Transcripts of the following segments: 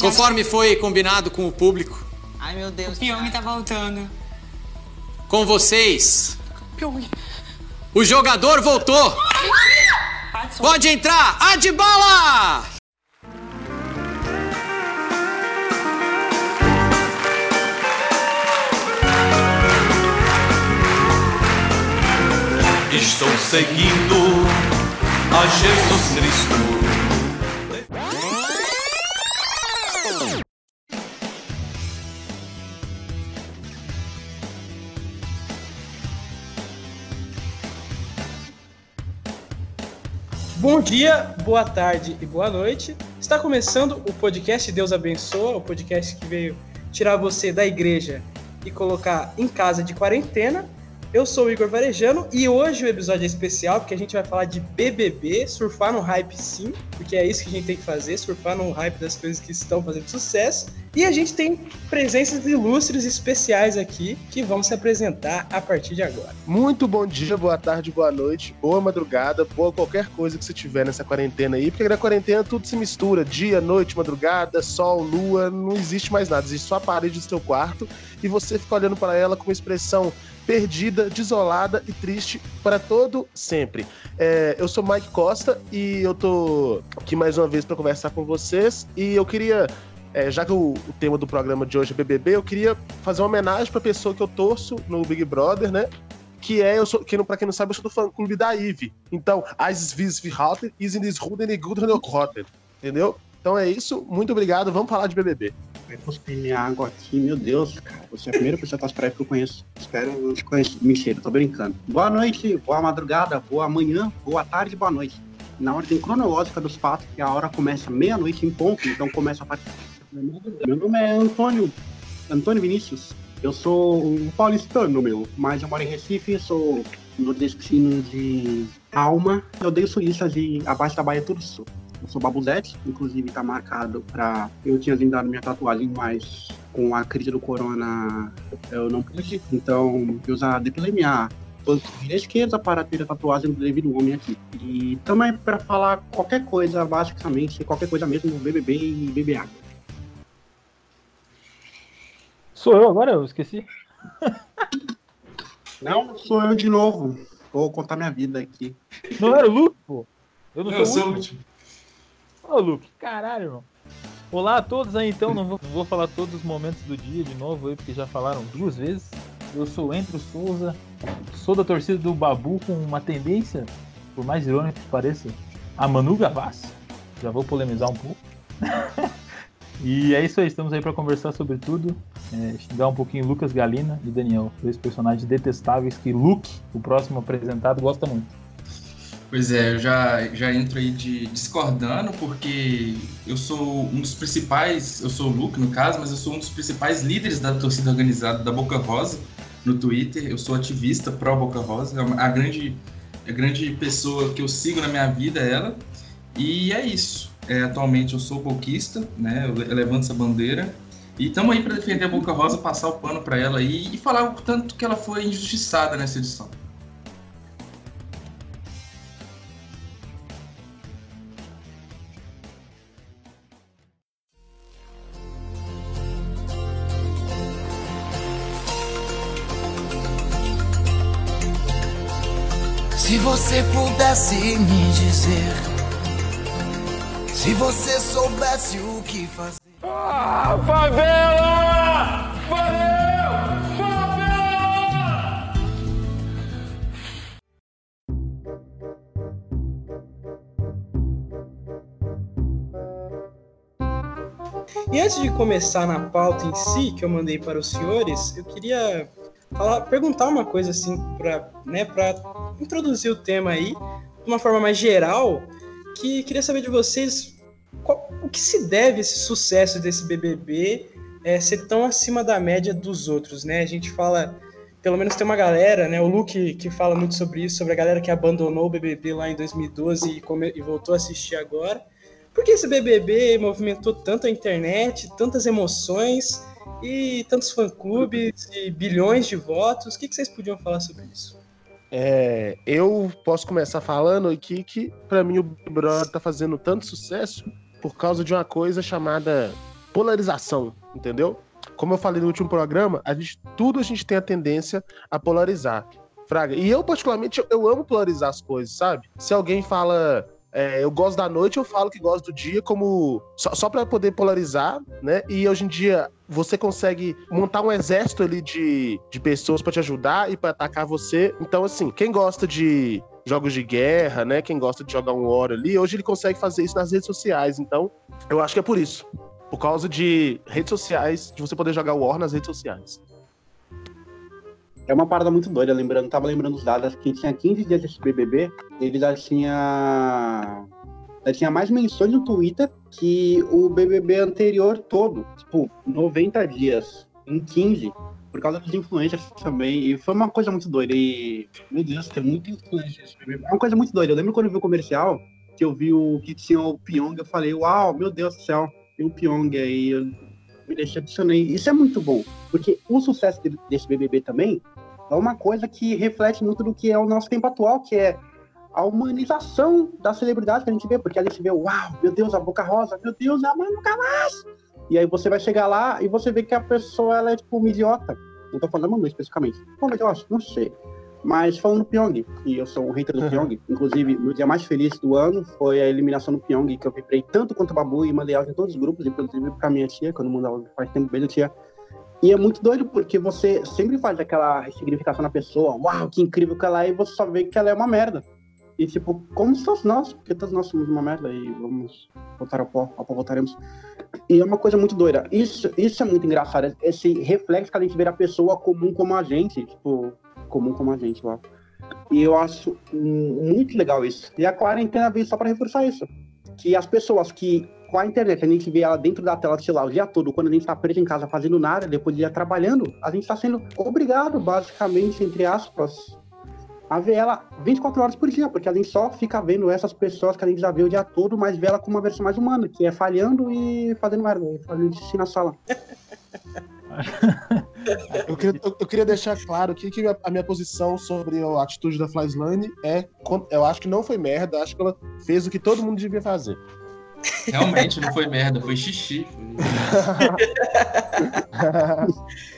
Conforme foi combinado com o público. Ai, meu Deus. O Pyong tá voltando. Com vocês. O jogador voltou. Pode entrar. Adbala! Estou seguindo a Jesus Cristo. Bom dia, boa tarde e boa noite. Está começando o podcast Deus Abençoa, o podcast que veio tirar você da igreja e colocar em casa de quarentena. Eu sou o Igor Varejano e hoje o episódio é especial porque a gente vai falar de BBB, surfar no hype sim, porque é isso que a gente tem que fazer, surfar no hype das coisas que estão fazendo sucesso. E a gente tem presenças ilustres especiais aqui que vão se apresentar a partir de agora. Muito bom dia, boa tarde, boa noite, boa madrugada, boa qualquer coisa que você tiver nessa quarentena aí, porque na quarentena tudo se mistura, dia, noite, madrugada, sol, lua, não existe mais nada, existe só a parede do seu quarto e você fica olhando para ela com uma expressão perdida, desolada e triste para todo sempre. É, eu sou Mike Costa e eu tô aqui mais uma vez para conversar com vocês e eu queria é, já que o, o, tema do programa de hoje é BBB, eu queria fazer uma homenagem para a pessoa que eu torço no Big Brother, né? Que é, eu sou, que, para quem não sabe, eu sou do fã clube da Eve. Então, as vis verhalten is in Ruden good Entendeu? Então é isso. Muito obrigado. Vamos falar de BBB. Vai cuspir minha água aqui, meu Deus, cara. Você é a primeira pessoa das praias que eu conheço. Espero eu te conhecer. Mentira, tô brincando. Boa noite, boa madrugada, boa manhã, boa tarde, boa noite. Na ordem cronológica dos fatos, que a hora começa meia-noite em ponto, então começa a partir. Meu nome é Antônio. Antônio Vinícius. Eu sou um paulistano, meu. Mas eu moro em Recife, sou nordestino de alma. Eu odeio suíças e abaixo da Baía tudo sul. Eu sou Babuzete, inclusive tá marcado pra. Eu tinha agendado minha tatuagem, mas com a crise do corona eu não pude. Então eu já depilei minha panturrilha esquerda para ter a tatuagem do devido homem aqui. E também para falar qualquer coisa, basicamente, qualquer coisa mesmo, BBB e água. Sou eu agora? Eu esqueci. Não, sou eu de novo. Vou contar minha vida aqui. Não era o Luke, pô? Eu não, não sou o último. Ô, Luke, caralho, irmão. Olá a todos aí, então. Não vou, não vou falar todos os momentos do dia de novo aí, porque já falaram duas vezes. Eu sou Entro Souza, sou da torcida do Babu com uma tendência, por mais irônico que pareça, a Manu Gavassi. Já vou polemizar um pouco. e é isso aí, estamos aí para conversar sobre tudo. É, xingar um pouquinho Lucas Galina e Daniel, dois personagens detestáveis que Luke, o próximo apresentado, gosta muito. Pois é, eu já, já entro aí de discordando, porque eu sou um dos principais, eu sou o Luke no caso, mas eu sou um dos principais líderes da torcida organizada da Boca Rosa no Twitter. Eu sou ativista pró Boca Rosa, é a grande, a grande pessoa que eu sigo na minha vida é ela. E é isso. É, atualmente eu sou boquista, né? Eu levanto essa bandeira. E estamos aí para defender a Boca Rosa, passar o pano para ela e falar o tanto que ela foi injustiçada nessa edição. Se você pudesse me dizer, se você soubesse o que fazer. Ah, favela! Valeu! Favela! E antes de começar na pauta em si, que eu mandei para os senhores, eu queria falar, perguntar uma coisa assim para né, introduzir o tema aí de uma forma mais geral, que queria saber de vocês qual, o que se deve esse sucesso desse BBB é, ser tão acima da média dos outros, né? A gente fala, pelo menos tem uma galera, né? O Luke que fala muito sobre isso, sobre a galera que abandonou o BBB lá em 2012 e, come, e voltou a assistir agora. Por que esse BBB movimentou tanto a internet, tantas emoções e tantos fã-clubes e bilhões de votos? O que, que vocês podiam falar sobre isso? É, eu posso começar falando aqui que, para mim, o Big Brother tá fazendo tanto sucesso por causa de uma coisa chamada polarização, entendeu? Como eu falei no último programa, a gente, tudo a gente tem a tendência a polarizar. Fraga. E eu, particularmente, eu, amo polarizar as coisas, sabe? Se alguém fala é, eu gosto da noite, eu falo que gosto do dia, como só, só para poder polarizar, né? E hoje em dia você consegue montar um exército ali de, de pessoas para te ajudar e para atacar você. Então, assim, quem gosta de jogos de guerra, né? Quem gosta de jogar um War ali, hoje ele consegue fazer isso nas redes sociais. Então, eu acho que é por isso. Por causa de redes sociais, de você poder jogar War nas redes sociais. É uma parada muito doida, lembrando, tava lembrando os dados que tinha 15 dias desse BBB, ele já tinha já tinha mais menções no Twitter que o BBB anterior todo, tipo, 90 dias em 15, por causa dos influencers também, e foi uma coisa muito doida, e, meu Deus, tem nesse BBB, é uma coisa muito doida, eu lembro quando eu vi o comercial, que eu vi o que tinha o Pyong, eu falei, uau, meu Deus do céu, tem o Pyong aí, eu me decepcionei, isso é muito bom, porque o sucesso desse BBB também é uma coisa que reflete muito do que é o nosso tempo atual, que é a humanização da celebridade que a gente vê, porque a gente vê, uau, meu Deus, a Boca Rosa, meu Deus, a Manu Gavassi. E aí você vai chegar lá e você vê que a pessoa ela é tipo uma idiota. Não tô falando da Manu especificamente. Como eu acho? Não sei. Mas falando do Pyong, que eu sou um hater do Pyong, inclusive, meu dia mais feliz do ano foi a eliminação do Pyong, que eu vibrei tanto quanto o Babu e mandei áudio em todos os grupos, inclusive pra minha tia, quando mandava faz tempo beijo, tia. E é muito doido porque você sempre faz aquela significação na pessoa, uau, que incrível que ela é, e você só vê que ela é uma merda. E tipo, como se fosse nós, porque todos nós somos uma merda e vamos voltar ao pó, ao pó voltaremos. E é uma coisa muito doida. Isso, isso é muito engraçado, esse reflexo que a gente vê a pessoa comum como a gente, tipo, comum como a gente, lá. E eu acho muito legal isso. E a quarentena veio só para reforçar isso. Que as pessoas que com a internet, a gente vê ela dentro da tela, sei lá, o dia todo, quando a gente está preso em casa fazendo nada, depois de ir trabalhando, a gente está sendo obrigado, basicamente, entre aspas, a ver ela 24 horas por dia, porque a gente só fica vendo essas pessoas que a gente já vê o dia todo, mas vê ela com uma versão mais humana, que é falhando e fazendo merda, fazendo xixi na sala. eu, queria, eu, eu, queria, deixar claro que, que a minha posição sobre a atitude da Flyslane é. Eu acho que não foi merda, acho que ela fez o que todo mundo devia fazer. Realmente não foi merda, foi xixi.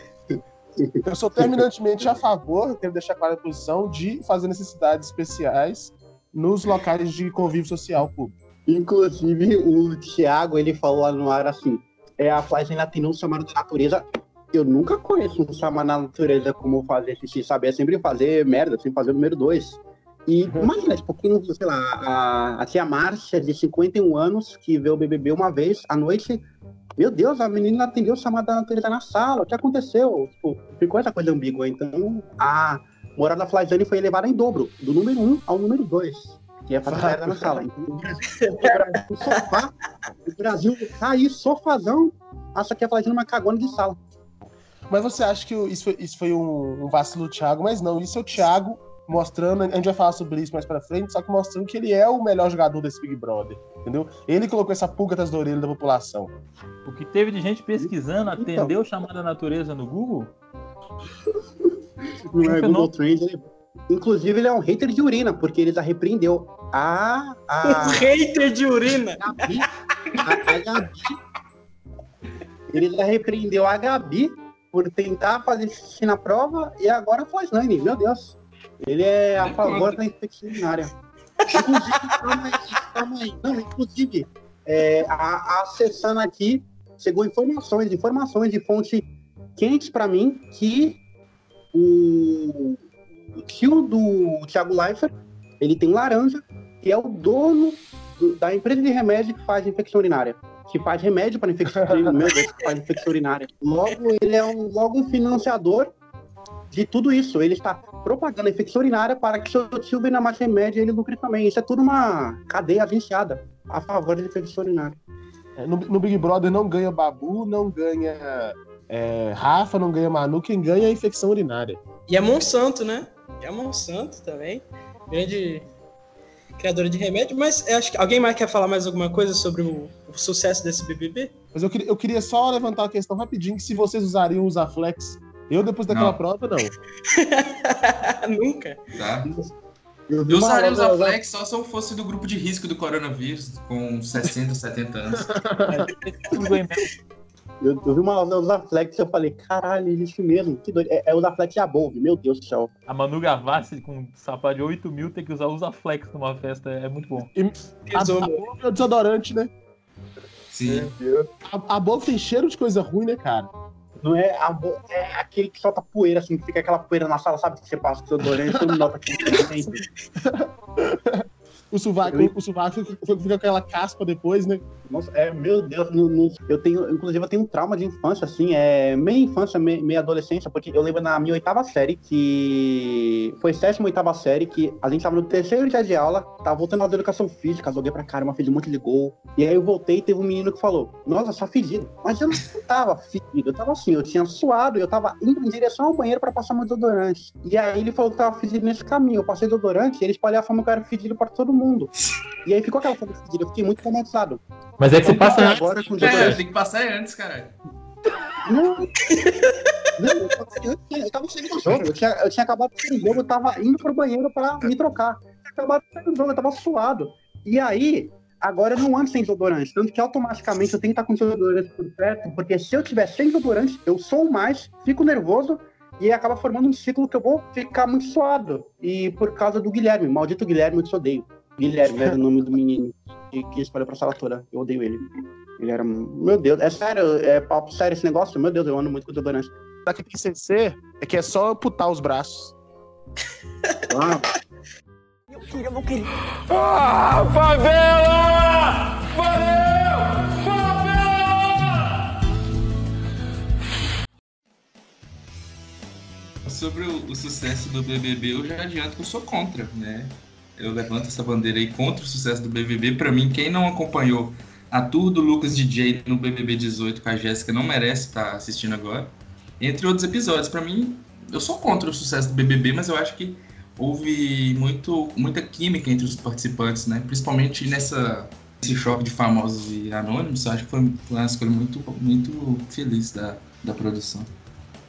Eu sou terminantemente a favor, quero deixar clara a posição, de fazer necessidades especiais nos locais de convívio social público. Inclusive, o Thiago, ele falou lá no ar assim, é a Flash tem um chamado da natureza. Eu nunca conheço um chamado da natureza como fazer xixi, sabe? É sempre fazer merda, sempre fazer o número dois. E uhum. imagina, tipo, quem, sei lá, a, a tia Márcia, de 51 anos, que vê o BBB uma vez à noite, meu Deus, a menina atendeu chamada da natureza na sala, o que aconteceu? Tipo, ficou essa coisa ambígua. Então, a morada Flajane foi elevada em dobro, do número 1 um ao número 2 que é para a na sala. Então, o Brasil, o sofá, o Brasil tá aí, sofazão, acha que é Flajane uma cagona de sala. Mas você acha que isso foi, isso foi um, um vacilo do Thiago? Mas não, isso é o Thiago mostrando, a gente vai falar sobre isso mais pra frente, só que mostrando que ele é o melhor jogador desse Big Brother, entendeu? Ele colocou essa pulga atrás da orelha da população. O que teve de gente pesquisando, então. atendeu chamada natureza no Google? Não é Google Trends, ele... Inclusive, ele é um hater de urina, porque ele já repreendeu a. a... Um hater de urina! A Gabi, a, a Gabi. Ele já repreendeu a Gabi por tentar fazer xixi na prova e agora faz Nani, meu Deus. Ele é a favor da infecção urinária. Inclusive, calma aí, calma aí. Não, inclusive, é, a, acessando aqui, chegou informações, informações de fonte quentes para mim que o, o tio do Thiago Leifert, ele tem laranja, que é o dono do, da empresa de remédio que faz infecção urinária. Que faz remédio para infecção, meu Deus, que faz infecção urinária. Logo, ele é um, logo um financiador de tudo isso. Ele está propagando a infecção urinária para que seu tio venha mais remédio e ele lucre também. Isso é tudo uma cadeia agenciada a favor da infecção urinária. É, no, no, Big Brother não ganha Babu, não ganha é, Rafa, não ganha Manu, quem ganha é a infecção urinária. E é Monsanto, né? É Monsanto também. Grande criadora de remédio, mas acho que alguém mais quer falar mais alguma coisa sobre o, o sucesso desse BBB? Mas eu queria, eu queria só levantar a questão rapidinho, que se vocês usariam os Aflex eu, depois daquela não. prova, não. Nunca. Tá. Eu, eu usaria os Aflex só se eu fosse do grupo de risco do coronavírus, com 60, 70 anos. Eu, eu vi uma aula da Flex e eu falei, caralho, existe mesmo. Que doido. É, é o da Flex e a Bolve, meu Deus do céu. A Manu Gavassi com um sapato de 8 mil tem que usar usa flex numa festa, é muito bom. E a, a Bolve é o desodorante, né? Sim. A, a tem cheiro de coisa ruim, né, cara? Não é, a, é aquele que solta poeira, assim, que fica aquela poeira na sala, sabe? Que você passa o seu desodorante, todo mundo nota que O sovaco, o sovaco fica, com aquela caspa depois, né? Nossa, é, meu Deus, eu tenho, inclusive eu tenho um trauma de infância, assim, é meia infância, meia, meia adolescência, porque eu lembro na minha oitava série, que foi sétima, oitava série, que a gente tava no terceiro dia de aula, tava voltando da educação física, joguei pra caramba, fiz um monte de gol, e aí eu voltei e teve um menino que falou, nossa, só fedido, mas eu não tava fedido, eu tava assim, eu tinha suado, eu tava indo em direção ao banheiro pra passar meu desodorante, e aí ele falou que tava fedido nesse caminho, eu passei desodorante, e ele espalhou a fama que eu era fedido pra todo mundo, e aí ficou aquela fama de fedido, eu fiquei muito traumatizado. Mas é que você passa antes. agora com É, tem que passar antes, caralho. Não. Não, eu tava- eu, tava saindo do jogo. Eu tinha, eu tinha acabado de sair do jogo, eu tava indo pro banheiro pra me trocar. Eu tinha acabado de sair do jogo, eu tava suado. E aí, agora eu não ando sem desodorante. Tanto que automaticamente eu tenho que estar com desodorante por perto, porque se eu tiver sem desodorante, eu sou mais, fico nervoso e acaba formando um ciclo que eu vou ficar muito suado. E por causa do Guilherme, maldito Guilherme, eu te odeio. Guilherme era o nome do menino que, que espalhou pra sala toda. Eu odeio ele. Ele era. Meu Deus, é sério, é papo sério esse negócio? Meu Deus, eu ando muito com desodorante. Só que tem CC é que é só amputar os braços. Ah, Ah, favela! Valeu! Favela! Sobre o, o sucesso do BBB, eu já adianto que eu sou contra, né? Eu levanto essa bandeira aí contra o sucesso do BBB. Pra mim, quem não acompanhou a tour do Lucas DJ no BBB 18 com a Jéssica não merece estar assistindo agora. Entre outros episódios, pra mim, eu sou contra o sucesso do BBB, mas eu acho que houve muito, muita química entre os participantes, né? Principalmente nessa esse choque de famosos e anônimos. Acho que foi, uma escolha muito, muito feliz da, da produção.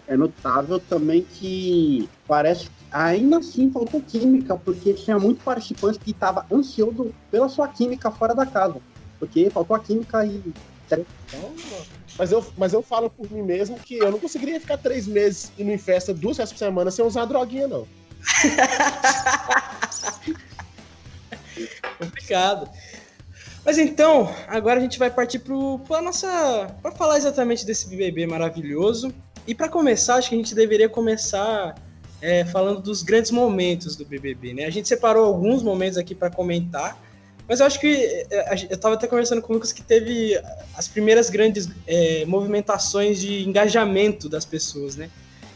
é notável também que parece ainda assim faltou química, porque tinha muito participante que estava ansioso pela sua química fora da casa. Porque faltou a química e. Mas eu, mas eu falo por mim mesmo que eu não conseguiria ficar três meses indo em festa duas vezes por semana sem usar droguinha, não. Complicado. Mas então, agora a gente vai partir pro, pra nossa. para falar exatamente desse BBB maravilhoso. E para começar, acho que a gente deveria começar é, falando dos grandes momentos do BBB, né? A gente separou alguns momentos aqui para comentar, mas eu acho que é, eu tava até conversando com o Lucas que teve as primeiras grandes é, movimentações de engajamento das pessoas, né?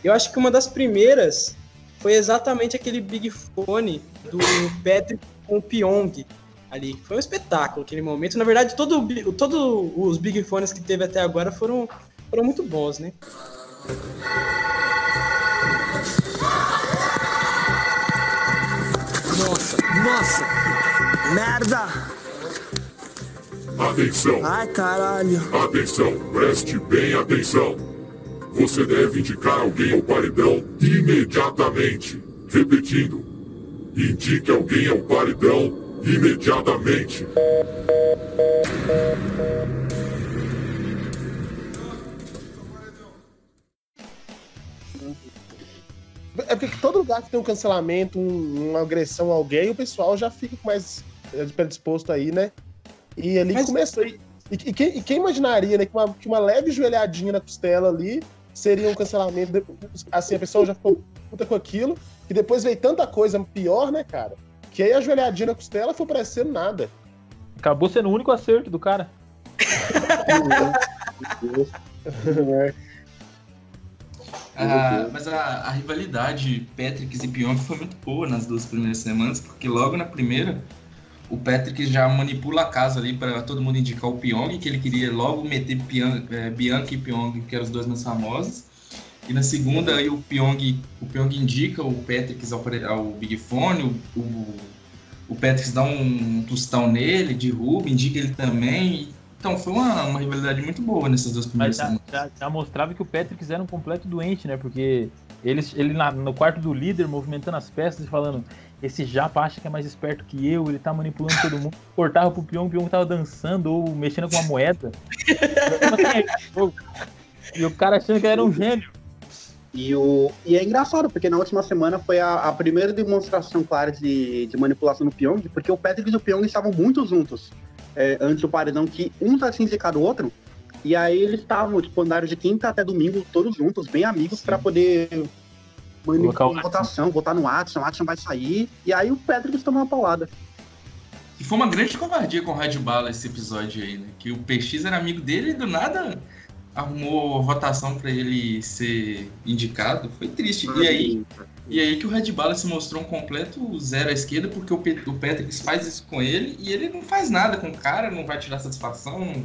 Eu acho que uma das primeiras foi exatamente aquele Big Fone do Patrick com o Pyong ali. Foi um espetáculo aquele momento. Na verdade, todo, o bi- todo os Big Fones que teve até agora foram, foram muito bons, né? Nossa. Merda. Atenção, Ai, caralho. atenção, preste bem atenção. Você deve indicar alguém ao paredão imediatamente. Repetindo, indique alguém ao paredão imediatamente. É porque todo lugar que tem um cancelamento, um- uma agressão a alguém, o pessoal já fica mais eh, predisposto aí, né? E ali Mas- começou. E, e quem, e quem imaginaria, né, que uma, que uma leve joelhadinha na costela ali seria um cancelamento. de- Assim, a pessoa já ficou puta com aquilo, e depois veio tanta coisa pior, né, cara? Que aí a joelhadinha na costela foi parecendo nada. Acabou sendo o único acerto do cara. Ah, mas a, a rivalidade Patrick e Pyong foi muito boa nas duas primeiras semanas, porque logo na primeira o Patrick já manipula a casa ali para todo mundo indicar o Pyong, que ele queria logo meter Pian- eh, Bianca e Pyong, que eram os dois mais famosos. E na segunda aí o Pyong, o Pyong indica o Patrick ao, ao Big Fone, o, o, o Patrick dá um tostão nele, derruba, indica ele também. Então foi uma, uma rivalidade muito boa nessas duas primeiras Mas já, semanas. já- já mostrava que o Patrick era um completo doente, né? Porque eles, ele na- no quarto do líder, movimentando as peças e falando: Esse japa acha que é mais esperto que eu, ele tá manipulando todo mundo. Cortava pro Pyong, o Pyong tava dançando ou mexendo com uma moeda. E o cara achando que era um gênio. E, o, e é engraçado, porque na última semana foi a, a primeira demonstração clara de, de manipulação do Pyong, porque o Patrick e o Pyong estavam muito juntos é, antes do paredão, que um tá se indicado o outro, e aí eles estavam, tipo, andaram de quinta até domingo, todos juntos, bem amigos, para poder manipular a votação, votar no Watson, o Watson vai sair, e aí o Patrick tomou uma paulada. E foi uma grande covardia com o Rádio Bala esse episódio aí, né? Que o PX era amigo dele e do nada arrumou votação para ele ser indicado. Foi triste. E aí, e aí que o Red Bala se mostrou um completo zero à esquerda, porque o, P o Patrick faz isso com ele e ele não faz nada com o cara, não vai tirar satisfação.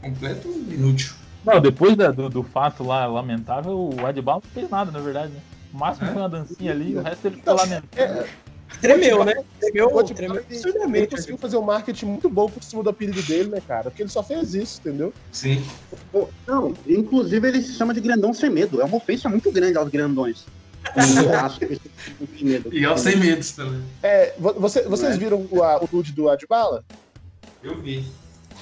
Completo inútil. Não, depois da, do, do, fato lá lamentável, o Adbala não fez nada, na verdade, né? O máximo é. foi uma dancinha ali, o resto ele ficou lamentável. É, Tremeu, né? Tremeu, tremeu Ele conseguiu fazer um marketing muito bom por cima do apelido dele, né, cara? Porque ele só fez isso, entendeu? Sim. Não, inclusive ele se chama de grandão sem medo. É uma ofensa muito grande aos grandões. E aos sem medos também. É, você, vocês é. viram o, o nude do Adbala? Eu vi.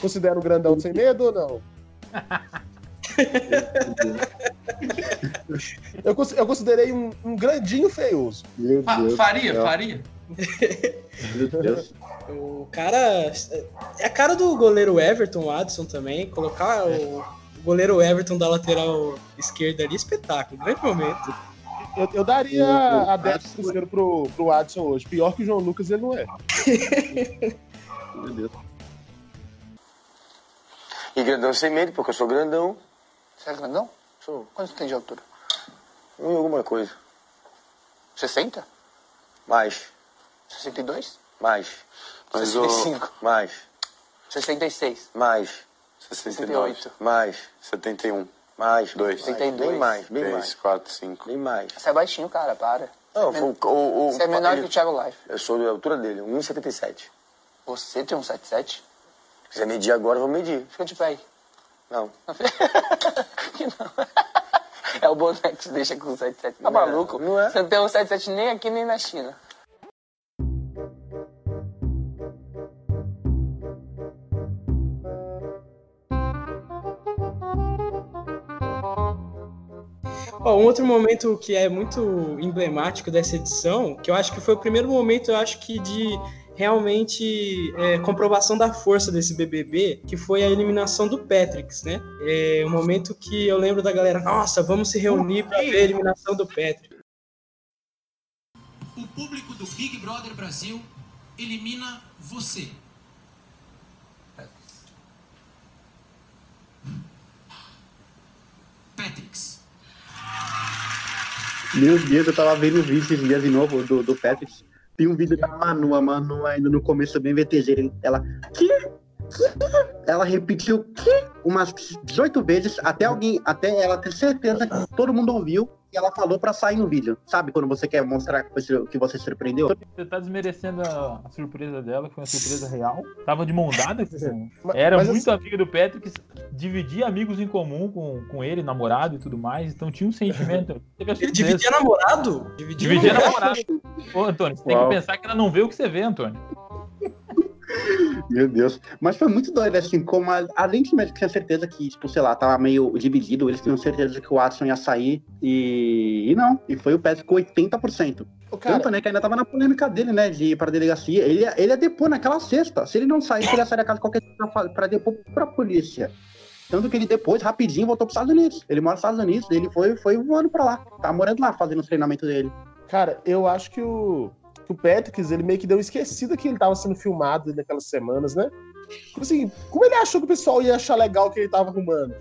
Considera o grandão sem medo ou não? eu, eu considerei um, um grandinho feioso. Meu Deus faria, Deus. faria. Meu Deus. O cara. É a cara do goleiro Everton, o Adson também. Colocar o goleiro Everton da lateral esquerda ali, espetáculo. Grande momento. Eu, eu daria a 10 cruzeiro pro, pro Adson hoje. Pior que o João Lucas ele não é. Meu Deus. E grandão sem medo, porque eu sou grandão. Você é grandão? Sou. Quanto você tem de altura? Um e alguma coisa. 60? Mais. 62? Mais. Mais 65? O... Mais. 66? Mais. 69. 68? Mais. 71. Mais. 2. 72? Bem mais, bem 3, mais. 4, 5. Bem mais. Você é baixinho, cara, para. Não, Men... o, o, Você é menor ele... que o Thiago Life. Eu sou da altura dele, 1,77. Você tem 1,77? Se quiser medir agora, eu vou medir. Fica de pé aí. Não. não. É o boneco que deixa com 77. Tá maluco? Não é? Você não tem um 77 nem aqui nem na China. Um outro momento que é muito emblemático dessa edição, que eu acho que foi o primeiro momento, eu acho que de realmente é, comprovação da força desse BBB, que foi a eliminação do Patrick, né? É um momento que eu lembro da galera, nossa, vamos se reunir para ver a eliminação do Patrick. O público do Big Brother Brasil elimina você. Patricks. Meu Deus, eu tava vendo o vídeo esses dias de novo do, do Patrick. Tem um vídeo da Manu, a Manu ainda no começo bem VTG. Ela. Que? Ela repetiu que umas 18 vezes até alguém, até ela ter certeza que todo mundo ouviu e ela falou para sair no vídeo. Sabe quando você quer mostrar que você, que você surpreendeu? Você tá desmerecendo a, a, surpresa dela, que foi uma surpresa real. Tava de mão dada, era Mas muito assim... amiga do Patrick, dividia amigos em comum com, com ele, namorado e tudo mais, então tinha um sentimento. Ele dividia namorado? Dividia, dividia namorado. Ô, Antônio, você Uau. tem que pensar que ela não vê o que você vê, Antônio. Meu Deus. Mas foi muito doido, assim, como a, além de que tinha certeza que, tipo, sei lá, tava meio dividido, eles tinham certeza que o Watson ia sair e, e não. E foi o Patrick com 80%. Cara... Tanto, né, que ainda tava na polêmica dele, né, de ir pra delegacia. Ele, ele ia depor naquela sexta. Se ele não saísse, ele ia sair da casa qualquer dia pra depor pra polícia. Tanto que ele depois, rapidinho, voltou pros Estados Unidos. Ele mora nos Estados Unidos, ele foi, foi voando pra lá. Tá morando lá, fazendo os treinamentos dele. Cara, eu acho que o, que o Patrick, ele meio que deu esquecido que ele estava sendo filmado naquelas semanas, né? Tipo assim, como ele achou que o pessoal ia achar legal o que ele estava arrumando?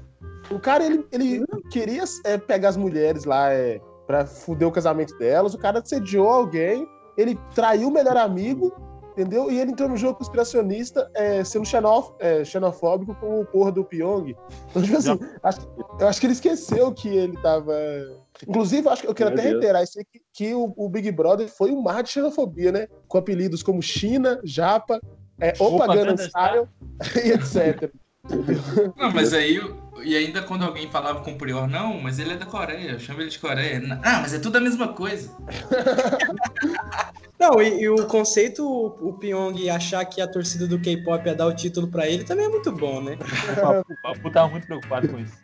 O cara, ele, ele queria é, pegar as mulheres lá é, pra fuder o casamento delas, o cara assediou alguém, ele traiu o melhor amigo, entendeu? E ele entrou no jogo conspiracionista é, sendo xenof é, xenofóbico com o porra do Pyong. Então, tipo assim, acho, eu acho que ele esqueceu que ele tava Inclusive, eu acho que eu quero Meu até Deus. reiterar isso que, que o, o, Big Brother foi um mar de xenofobia, né? Com apelidos como China, Japa, é, Opa Gangnam Style e etc. Não, mas aí, e ainda quando alguém falava com o Prior, não, mas ele é da Coreia, eu chamo ele de Coreia. Ah, mas é tudo a mesma coisa. Não, e, e, o conceito, o Pyong achar que a torcida do K-pop ia dar o título pra ele também é muito bom, né? O Papu tava muito preocupado com isso.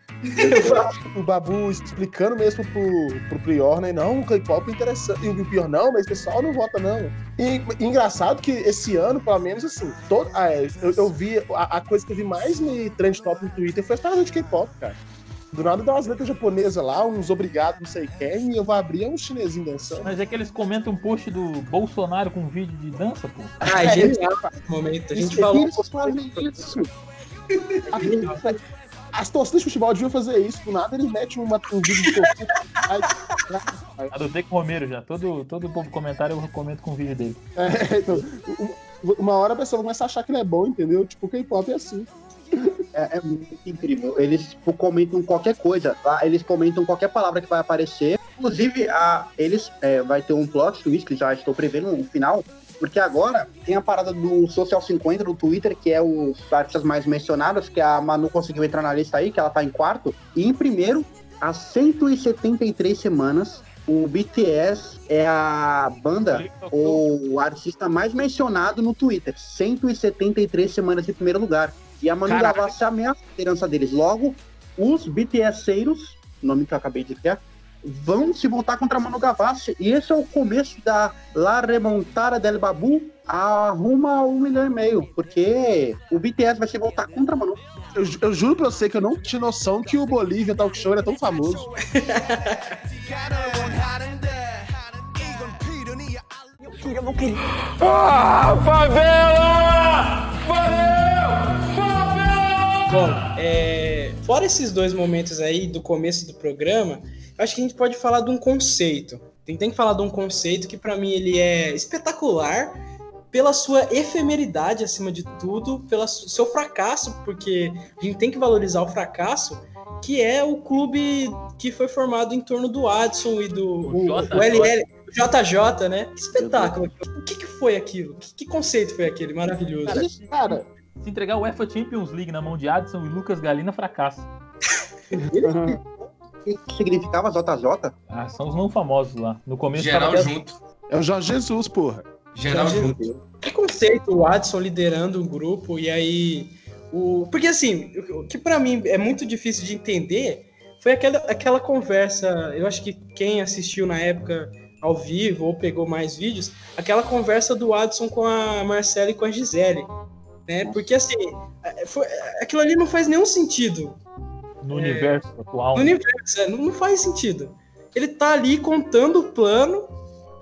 O Babu explicando mesmo pro, pro Prior, né? Não, o K-pop é interessante. E o Prior, não, mas o pessoal não vota, não. E, e engraçado que esse ano, pelo menos assim, todo, ah, é, eu, eu vi. A, a coisa que eu vi mais me trend top no Twitter foi a parada de K-pop, cara. Do nada dá umas letras japonesas lá, uns obrigados, não sei quem, e eu vou abrir é um chinesinho dançando. Mas é que eles comentam um post do Bolsonaro com um vídeo de dança, pô. Ah, é genial esse momento. A gente falou. Fazem isso. As torcidas de futebol deviam fazer isso, do nada eles metem uma, um vídeo de torcida. Aí- Adotei com o Romero já. Todo, todo comentário eu comento com o vídeo dele. É, então, um- uma hora a pessoa começa a achar que ele é bom, entendeu? Tipo, o K-pop é assim. É, é muito incrível. Eles tipo, comentam qualquer coisa, tá? Eles comentam qualquer palavra que vai aparecer. Inclusive, a, eles é, vai ter um plot twist que já estou prevendo no final. Porque agora tem a parada do Social 50 do Twitter, que é os artistas mais mencionados, que a Manu conseguiu entrar na lista aí, que ela tá em quarto. E em primeiro, há 173 semanas, o BTS é a banda ou o artista mais mencionado no Twitter. 173 semanas em primeiro lugar. E a Manu. Gavassi ameaça a liderança deles. Logo, os BTSeiros, nome que eu acabei de criar, vão se voltar contra a Manu Gavassi. E esse é o começo da La Remontada del Babu arruma um milhão e meio. Porque o BTS vai se voltar contra a Manu. Eu, eu juro pra você que eu não tinha noção que o Bolívia Talk Show era tão famoso. Ah, favela! Valeu! Favela! Bom, é, fora esses dois momentos aí do começo do programa, acho que a gente pode falar de um conceito. Tem, tem que falar de um conceito que pra mim ele é espetacular pela sua efemeridade acima de tudo, pelo seu fracasso, porque a gente tem que valorizar o fracasso, que é o clube que foi formado em torno do Adson e do o, o JJ. LL, o JJ, né? Que espetáculo! O que, que foi aquilo? Que, que conceito foi aquele maravilhoso? Cara, cara, Se entregar o UEFA Champions League na mão de Adson e Lucas Galina, fracassa. O que significava JJ? Ah, são os não famosos lá. No começo Geral tava- junto. é o Jorge Jesus, porra. Geral Jorge junto. Que conceito o Adson liderando o grupo e aí o porque assim o que pra mim é muito difícil de entender foi aquela, aquela conversa eu acho que quem assistiu na época ao vivo ou pegou mais vídeos aquela conversa do Adson com a Marcela e com a Gisele né porque assim é, foi- aquilo ali não faz nenhum sentido no universo atual. no universo, é, não, não faz sentido. Ele tá ali contando o plano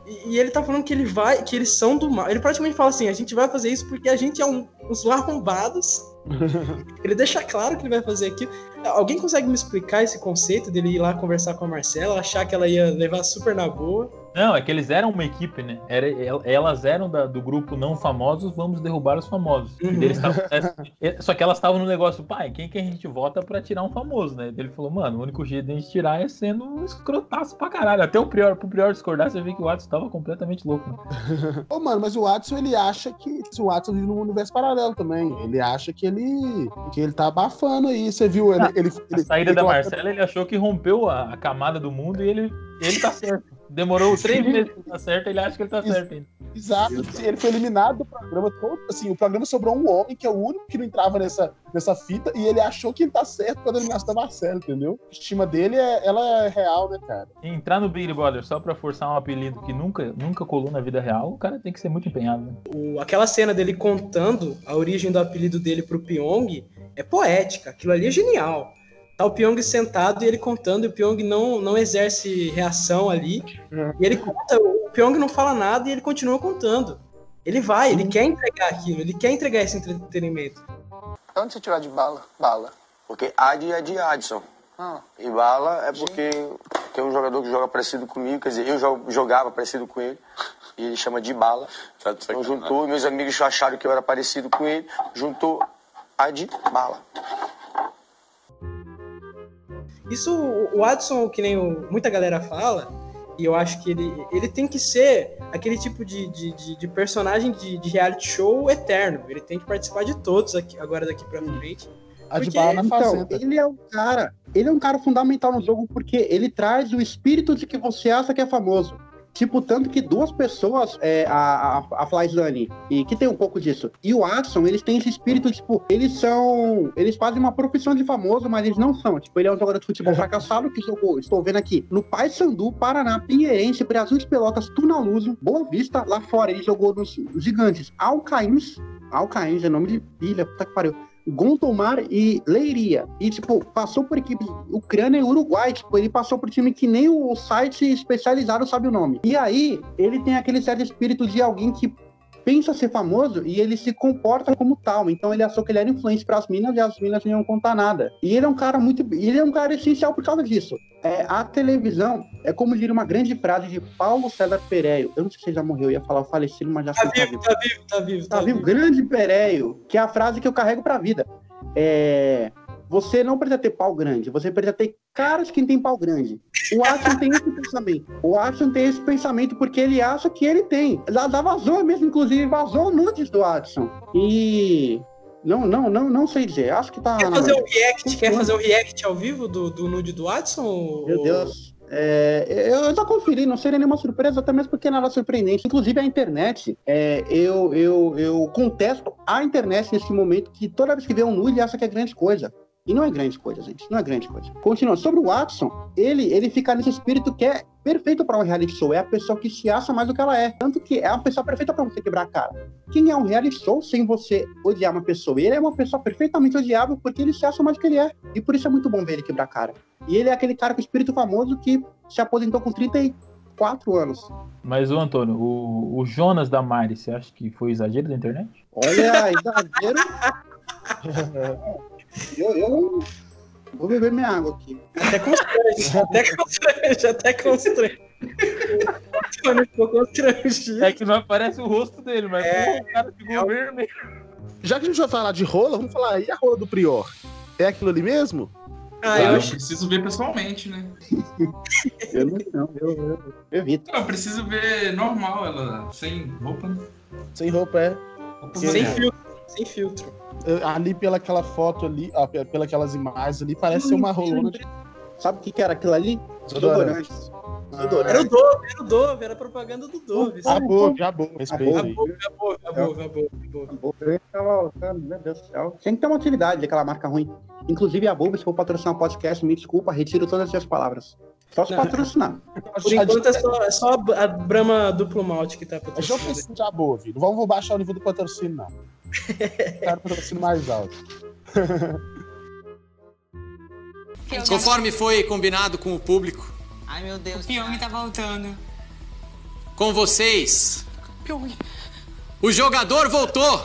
e, e ele tá falando que ele vai, que eles são do mal. Ele praticamente fala assim: a gente vai fazer isso porque a gente é um, uns arrombados. ele deixa claro que ele vai fazer aquilo. Alguém consegue me explicar esse conceito dele ir lá conversar com a Marcela, achar que ela ia levar super na boa? Não, é que eles eram uma equipe, né? Era, el- elas eram da- do grupo não famosos, vamos derrubar os famosos. Uhum. tavam- só que elas estavam no negócio, pai, quem que a gente vota pra tirar um famoso, né? Ele falou, mano, o único jeito de a gente tirar é sendo um escrotaço pra caralho. Até o Prior, pro Prior discordar, você vê que o Watson tava completamente louco, né? Ô, mano, mas o Watson, ele acha que o Watson vive num universo paralelo também. Ele acha que ele que ele tá abafando aí. Você viu ele... Ah, ele, A ele saída ele da Marcela, ele achou que rompeu a, a camada do mundo e ele, ele tá certo. Demorou três meses pra tá certo, ele acha que ele tá certo ainda. Exato. Ele foi eliminado do programa todo. Assim, o programa sobrou um homem, que é o único que não entrava nessa, nessa fita, e ele achou que ele tá certo com a eliminação da Marcela, entendeu? A estima dele é, ela é real, né, cara? Entrar no Big Brother só pra forçar um apelido que nunca, nunca colou na vida real, o cara tem que ser muito empenhado, né? O- aquela cena dele contando a origem do apelido dele pro Pyong é poética. Aquilo ali é genial. Tá o Pyong sentado e ele contando, e o Pyong não, não exerce reação ali. E ele conta, o Pyong não fala nada e ele continua contando. Ele vai, ele quer entregar aquilo, ele quer entregar esse entretenimento. Onde você tirou de bala? Bala. Porque Ad é de Adson. Ah. E Bala é porque tem um jogador que joga parecido comigo, quer dizer, eu jo- jogava parecido com ele. E ele chama de Bala. Então juntou, meus amigos acharam que eu era parecido com ele, juntou Ad Bala. Isso, o- o Adson, que nem o- muita galera fala, e eu acho que ele, ele tem que ser aquele tipo de, de, de- de personagem de, de reality show eterno. Ele tem que participar de todos aqui, agora daqui pra frente. A de Porque- bala na Então, ele é um cara, ele é um cara fundamental no jogo porque ele traz o espírito de que você acha que é famoso. Tipo, tanto que duas pessoas, é, a, a, a Flyzane, e que tem um pouco disso, e o Adson, eles têm esse espírito, tipo, eles são. Eles fazem uma profissão de famoso, mas eles não são. Tipo, ele é um jogador de futebol fracassado que jogou, estou vendo aqui, no Paysandu, Paraná, Pinheirense, Brasil de Pelotas, Tunaluso, Boa Vista, lá fora. Ele jogou nos gigantes Alcaíns, Alcaíns é nome de pilha, puta que pariu. Gondomar e Leiria. E, tipo, passou por equipes Ucrânia e Uruguai. Tipo, ele passou por time que nem o site especializado sabe o nome. E aí, ele tem aquele certo espírito de alguém que pensa ser famoso e ele se comporta como tal. Então ele achou que ele era influente para as minas e as minas não iam contar nada. E ele é um cara muito. Ele é um cara essencial por causa disso. É, a televisão é como diria uma grande frase de Paulo César Pereio. Eu não sei se ele já morreu, eu ia falar o falecido, mas já Tá sei que vivo, tá vivo, tá vivo. Tá vivo, grande Pereio, que é a frase que eu carrego pra vida. É, você não precisa ter pau grande, você precisa ter caras que tem pau grande. O Ashton tem esse pensamento. O Ashton tem esse pensamento porque ele acha que ele tem. Já, já vazou mesmo, inclusive, vazou nudes do Adson. E. Não, não, não, não sei dizer. Acho que tá. Quer fazer verdade. react? Quer fazer um react ao vivo do, do nude do Watson? ou- Meu Deus. É, eu já conferi, não seria nenhuma surpresa, até mesmo porque nada surpreendente. Inclusive a internet, é, eu, eu, eu contesto a internet nesse momento que toda vez que vê um nude acha que é grande coisa. E não é grande coisa, gente. Não é grande coisa. Continuando. Sobre o Watson, ele, ele fica nesse espírito que é perfeito para um reality show. É a pessoa que se acha mais do que ela é. Tanto que é a pessoa perfeita para você quebrar a cara. Quem é um reality show sem você odiar uma pessoa? Ele é uma pessoa perfeitamente odiável porque ele se acha mais do que ele é. E por isso é muito bom ver ele quebrar a cara. E ele é aquele cara com espírito famoso que se aposentou com 34 anos. Mas, ô Antônio, o, o Jonas da Mari, você acha que foi exagero da internet? Olha, exagero. eu, eu vou beber minha água aqui. Até constrange, até constrange, até constrange. O Antônio ficou constrangido. É que não aparece o rosto dele, mas É. o cara ficou vermelho. Já que a gente vai falar de rola, vamos falar aí a rola do Prior. É aquilo ali mesmo? Ah, eu eu acho. preciso ver pessoalmente, né? Eu não, não eu, eu, eu evito. Não, eu preciso ver normal, ela sem roupa, né? Sem roupa, é. Roupa Sem filtro. Sem filtro. Eu- Ali pela aquela foto ali, ó, pe- pela aquelas imagens ali, parece ser uma rolona de Sabe o que, que era aquilo ali? desodorante. Desodorante. Era o Dove, era o Dove, era a propaganda do Dove. Ah, boa, já boa, respeito aí. Acabou, acabou, acabou, acabou, acabou. Eu tava- Meu Deus do céu. Tem que ter uma utilidade daquela marca ruim. Inclusive a Bulba, se for patrocinar o podcast, me desculpa, retiro todas as minhas palavras. Só se Não. patrocinar. Por enquanto é só, é só a Brahma duplo malte que tá eu patrocinando. preciso de boa, filho. Não vamos baixar o nível do patrocínio, não. Quero patrocínio mais alto. Conforme foi combinado com o público, Ai meu Deus. O Pyong tá voltando. com vocês, o jogador voltou.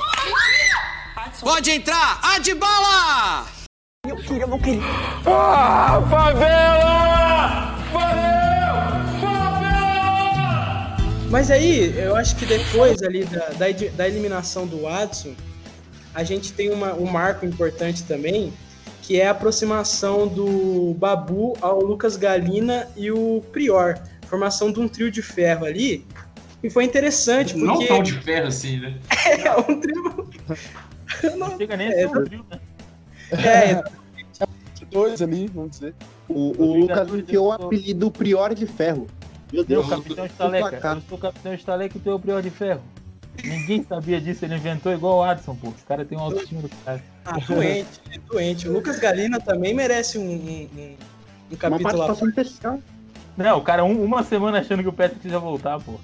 Pode entrar, Adbala! Meu filho, meu querido. Ah, favela! Mas aí, eu acho que depois ali da, da, da eliminação do Watson, a gente tem uma, um marco importante também, que é a aproximação do Babu ao Lucas Galina e o Prior. Formação de um trio de ferro ali. E foi interessante, porque... Não tão de ferro assim, né? É, um trio... Não chega nem a ser um trio, né? É, Dois ali, vamos dizer. O, o Lucas enfiou o apelido Prior de Ferro. Meu Eu, Deus, capitão Estaleca, eu sou capitão Estaleca e tu é o prior de ferro. Ninguém sabia disso, ele inventou igual o Adson, pô. Os caras têm um autoestima do cara. Ah, doente, é doente. O Lucas Galina também merece um, um, um- um capítulo lá. Não, o cara um- uma semana achando que o Patrick ia voltar, pô.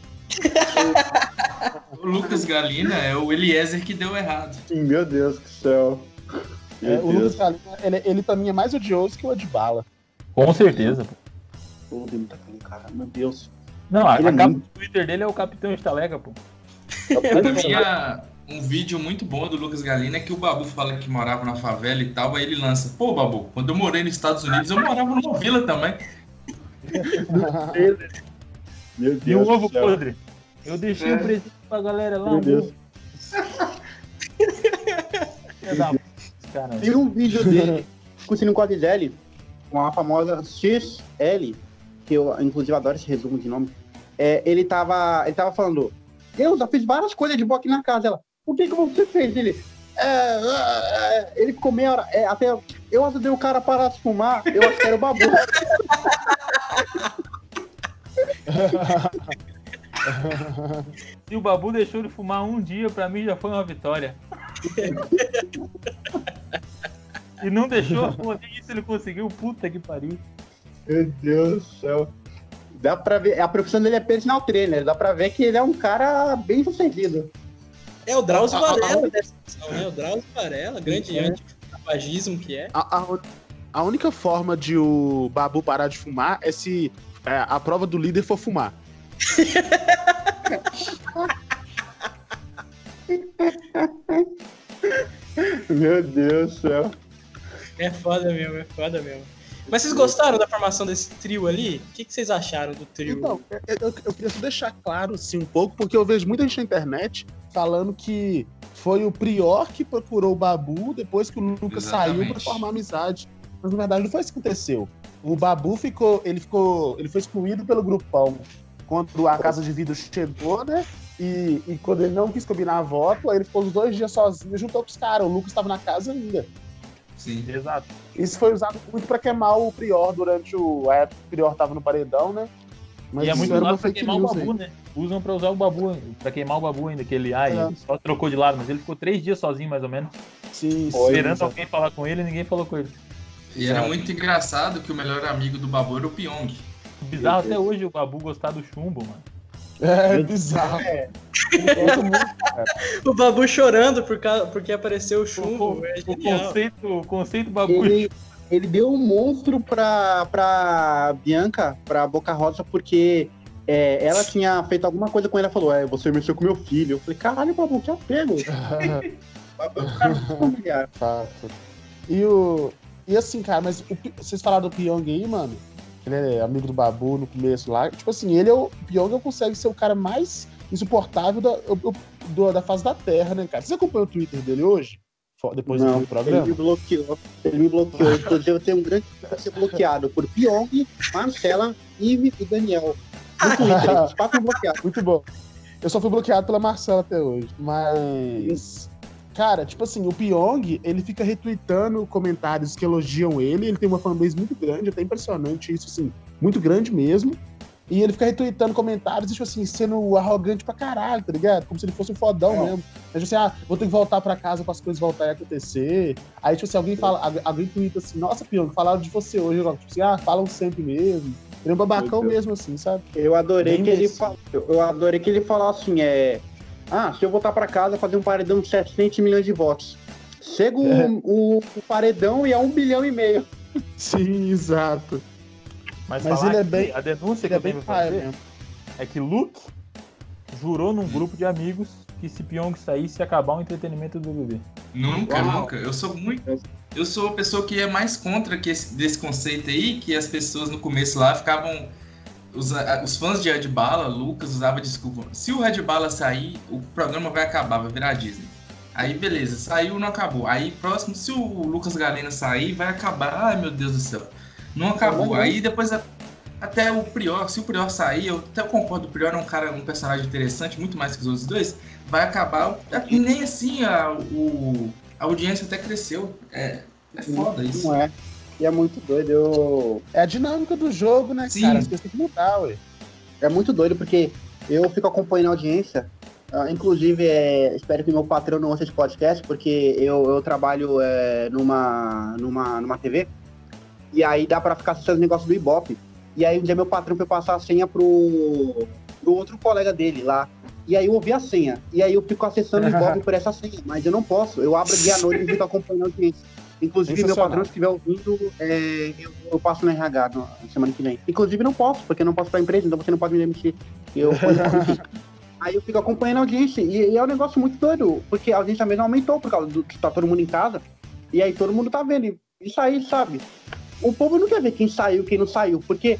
O Lucas Galina é o Eliezer que deu errado. Meu Deus do céu. É, o Lucas Galina, ele, ele mim é mais odioso que o Adbala. Com certeza, pô. Pô, ele tá com cara, meu Deus. Não, a, Ele é a capa muito- do Twitter dele é o capitão Estaleca, pô. Eu tinha um vídeo muito bom do Lucas Galina que o Babu fala que morava na favela e tal, aí ele lança, pô Babu, quando eu morei nos Estados Unidos, eu morava numa vila também. Meu E o Deus ovo do céu. podre. Eu deixei É. um presente pra galera lá. Meu um Deus. ovo. Da cara. Tem um vídeo dele discutindo com a Gisele, com a famosa XL, que eu inclusive adoro esse resumo de nome. É, ele, tava, ele tava falando, eu já fiz várias coisas de boa aqui na casa. Ela, o que que você fez? Ele, "É, é, é." ele ficou meia hora, é, até eu ajudei o cara a parar de fumar, eu acho que era o babu. Se o Babu deixou ele fumar um dia, pra mim já foi uma vitória. e não deixou, isso ele conseguiu, puta que pariu. Meu Deus do céu. Dá pra ver, a profissão dele é personal trainer, dá pra ver que ele é um cara bem sucedido. É o Drauzio Varela dessa né? O Drauzio Varela, grande É. anti-tabagismo que é. A, a- a única forma de o Babu parar de fumar é se é, a prova do líder for fumar. Meu Deus do céu. É foda mesmo, é foda mesmo. Mas vocês gostaram da formação desse trio ali? O que, que vocês acharam do trio? Então, eu, eu- eu queria só deixar claro assim um pouco, porque eu vejo muita gente na internet falando que foi o Prior que procurou o Babu depois que o Lucas saiu Exatamente. pra formar amizade. Mas na verdade não foi isso que aconteceu. O Babu ficou, ele ficou, ele foi excluído pelo grupão quando a casa de vidro chegou, né? E, e quando ele não quis combinar a voto, aí ele ficou os dois dias sozinho juntou com os caras. O Lucas estava na casa ainda. Sim. Exato. Isso foi usado muito pra queimar o Prior durante o, a época que o Prior tava no paredão, né? Mas e é muito usado pra queimar o Babu, aí. né? Usam pra usar o Babu, pra queimar o Babu ainda, que ele, ai, É. ele só trocou de lado, mas ele ficou três dias sozinho, mais ou menos. Sim, Esperando sim, alguém falar com ele e ninguém falou com ele. E era muito engraçado que o melhor amigo do Babu era o Pyong. Bizarro até hoje o Babu gostar do chumbo, mano. É bizarro. O Babu chorando por causa, porque apareceu o chumbo. É O conceito, o conceito Babu. Ele, ele deu um monstro pra, pra Bianca, pra Boca Rosa, porque é, ela tinha feito alguma coisa com ele. Ela falou: É, você mexeu com meu filho. Eu falei: Caralho, Babu, que apego. Babu é cara muito familiar. Fato. E o. E assim, cara, mas o vocês falaram do Pyong aí, mano? Ele é amigo do Babu no começo lá. Tipo assim, ele é o. Pyong consegue ser o cara mais insuportável da, do- da face da Terra, né, cara? Você acompanhou o Twitter dele hoje? Depois Não, do ele programa? me bloqueou. Ele me bloqueou. Inclusive, eu tenho um grande ser bloqueado por Pyong, Marcela, Ive e Daniel. No Twitter, os quatro bloqueados. Muito bom. Eu só fui bloqueado pela Marcela até hoje. Mas. Cara, tipo assim, o Pyong, ele fica retweetando comentários que elogiam ele. Ele tem uma fanbase muito grande, até impressionante isso, assim, muito grande mesmo. E ele fica retweetando comentários, tipo assim, sendo arrogante pra caralho, tá ligado? Como se ele fosse um fodão mesmo. Aí, tipo assim, ah, vou ter que voltar pra casa para as coisas voltarem a acontecer. Aí, tipo assim, alguém fala, alguém- alguém tweeta assim, nossa, Pyong, falaram de você hoje. Eu, tipo assim, ah, falam sempre mesmo. Ele é um babacão mesmo, assim, sabe? Eu adorei Bem que ele. Eu eu adorei que ele falou assim, é. Ah, se eu voltar pra casa fazer um paredão de 700 milhões de votos. Chega o, É. o- o paredão e é um bilhão e meio. Sim, exato. Mas, Mas ele é que bem- A denúncia ele que é eu bem tenho pra fazer é que Luke jurou num grupo de amigos que se Pyong saísse ia acabar o entretenimento do BBB. Nunca, Uau. nunca. Eu sou muito. Eu sou a pessoa que é mais contra que esse- desse conceito aí, que as pessoas no começo lá ficavam. Os, os fãs de Red Bala, Lucas, usava desculpa. Se o Red Bala sair, o programa vai acabar, vai virar Disney. Aí beleza, saiu, não acabou. Aí próximo, se o Lucas Galena sair, vai acabar. Ai meu Deus do céu. Não acabou. Aí depois até o Prior, se o Prior sair, eu até concordo, o Prior é um cara, um personagem interessante, muito mais que os outros dois, vai acabar. E nem assim a, o, a audiência até cresceu. É, é foda isso. Não é. E é muito doido. Eu... É a dinâmica do jogo, né, Sim. cara? As coisas têm que mudar, ué. É muito doido porque eu fico acompanhando a audiência. Ah, inclusive, é, espero que meu patrão não ouça esse podcast, porque eu, eu trabalho é, numa, numa, numa TV. E aí dá pra ficar assistindo os negócios do Ibope. E aí um dia meu patrão foi passar a senha pro, pro outro colega dele lá. E aí eu ouvi a senha. E aí eu fico acessando o Ibope por essa senha. Mas eu não posso. Eu abro dia à noite e fico acompanhando a audiência. Inclusive, meu patrão, se estiver ouvindo, é, eu, eu passo no RH no- na semana que vem. Inclusive, não posso, porque eu não posso para a empresa, então você não pode me demitir. Eu. Aí eu fico acompanhando a audiência. E, e é um negócio muito doido, porque a audiência mesmo aumentou por causa do que tá todo mundo em casa. E aí todo mundo tá vendo. Isso aí, sabe? O povo não quer ver quem saiu, quem não saiu, porque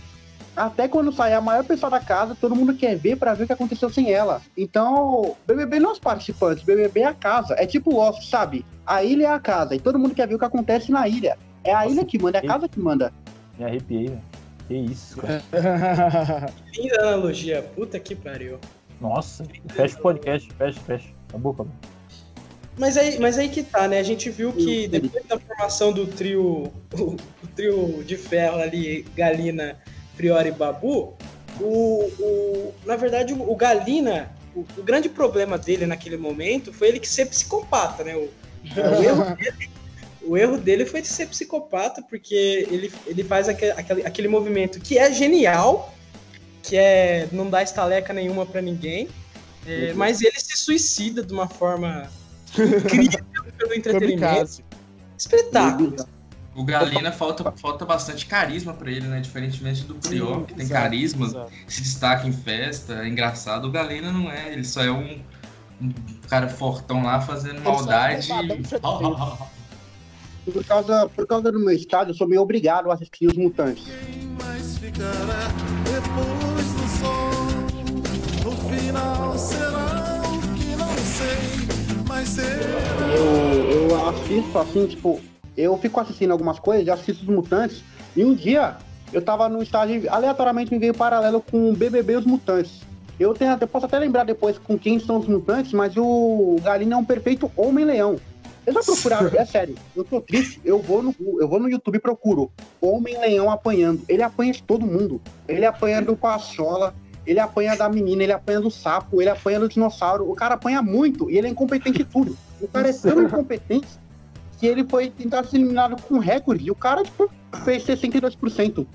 até quando sair a maior pessoa da casa, todo mundo quer ver pra ver o que aconteceu sem ela. Então, BBB não é os participantes, BBB é a casa. É tipo Lost, sabe? A ilha é a casa e todo mundo quer ver o que acontece na ilha. É a ilha que manda, é a casa que manda. Me arrepiei, velho. Que isso, cara. Linda analogia, puta que pariu. Nossa, fecha o podcast, fecha, fecha. Acabou, acabou. Mas aí, mas aí que tá, né? A gente viu que depois da formação do trio, o, o trio de ferro ali, Galina, Priori Babu, o, o, na verdade, o, o Galina, o, o grande problema dele naquele momento foi ele que ser psicopata, né? O, erro dele, o erro dele foi de ser psicopata, porque ele, ele faz aquele, aquele, aquele movimento que é genial, que é não dar estaleca nenhuma pra ninguém, é, Uhum. mas ele se suicida de uma forma incrível pelo entretenimento. Espetáculo. O Galina falta, falta bastante carisma pra ele, né? Diferentemente do Prior, que tem Exato, carisma, exato. se destaca em festa, é engraçado. O Galina não é, ele só é um, um cara fortão lá fazendo Ele é maldade. Por causa, por causa do meu estado, eu sou meio obrigado a assistir os mutantes. Mas ficará depois do sol. No final será o que não sei, mas será. Eu, eu assisto assim, tipo, eu fico assistindo algumas coisas, já assisto os mutantes, e um dia eu tava no estágio, aleatoriamente me veio paralelo com o BBB e os mutantes. Eu, tenho, eu posso até lembrar depois com quem são os mutantes, mas o Galina é um perfeito Homem-Leão. Eu já procuraram, é sério, eu tô triste, eu vou no, eu vou no YouTube e procuro Homem-Leão apanhando. Ele apanha de todo mundo. Ele apanha do Pachola, ele apanha da menina, ele apanha do sapo, ele apanha do dinossauro. O cara apanha muito e ele é incompetente em tudo. O cara é tão incompetente que ele foi tentar ser eliminado com recorde. E o cara, tipo, fez 62%.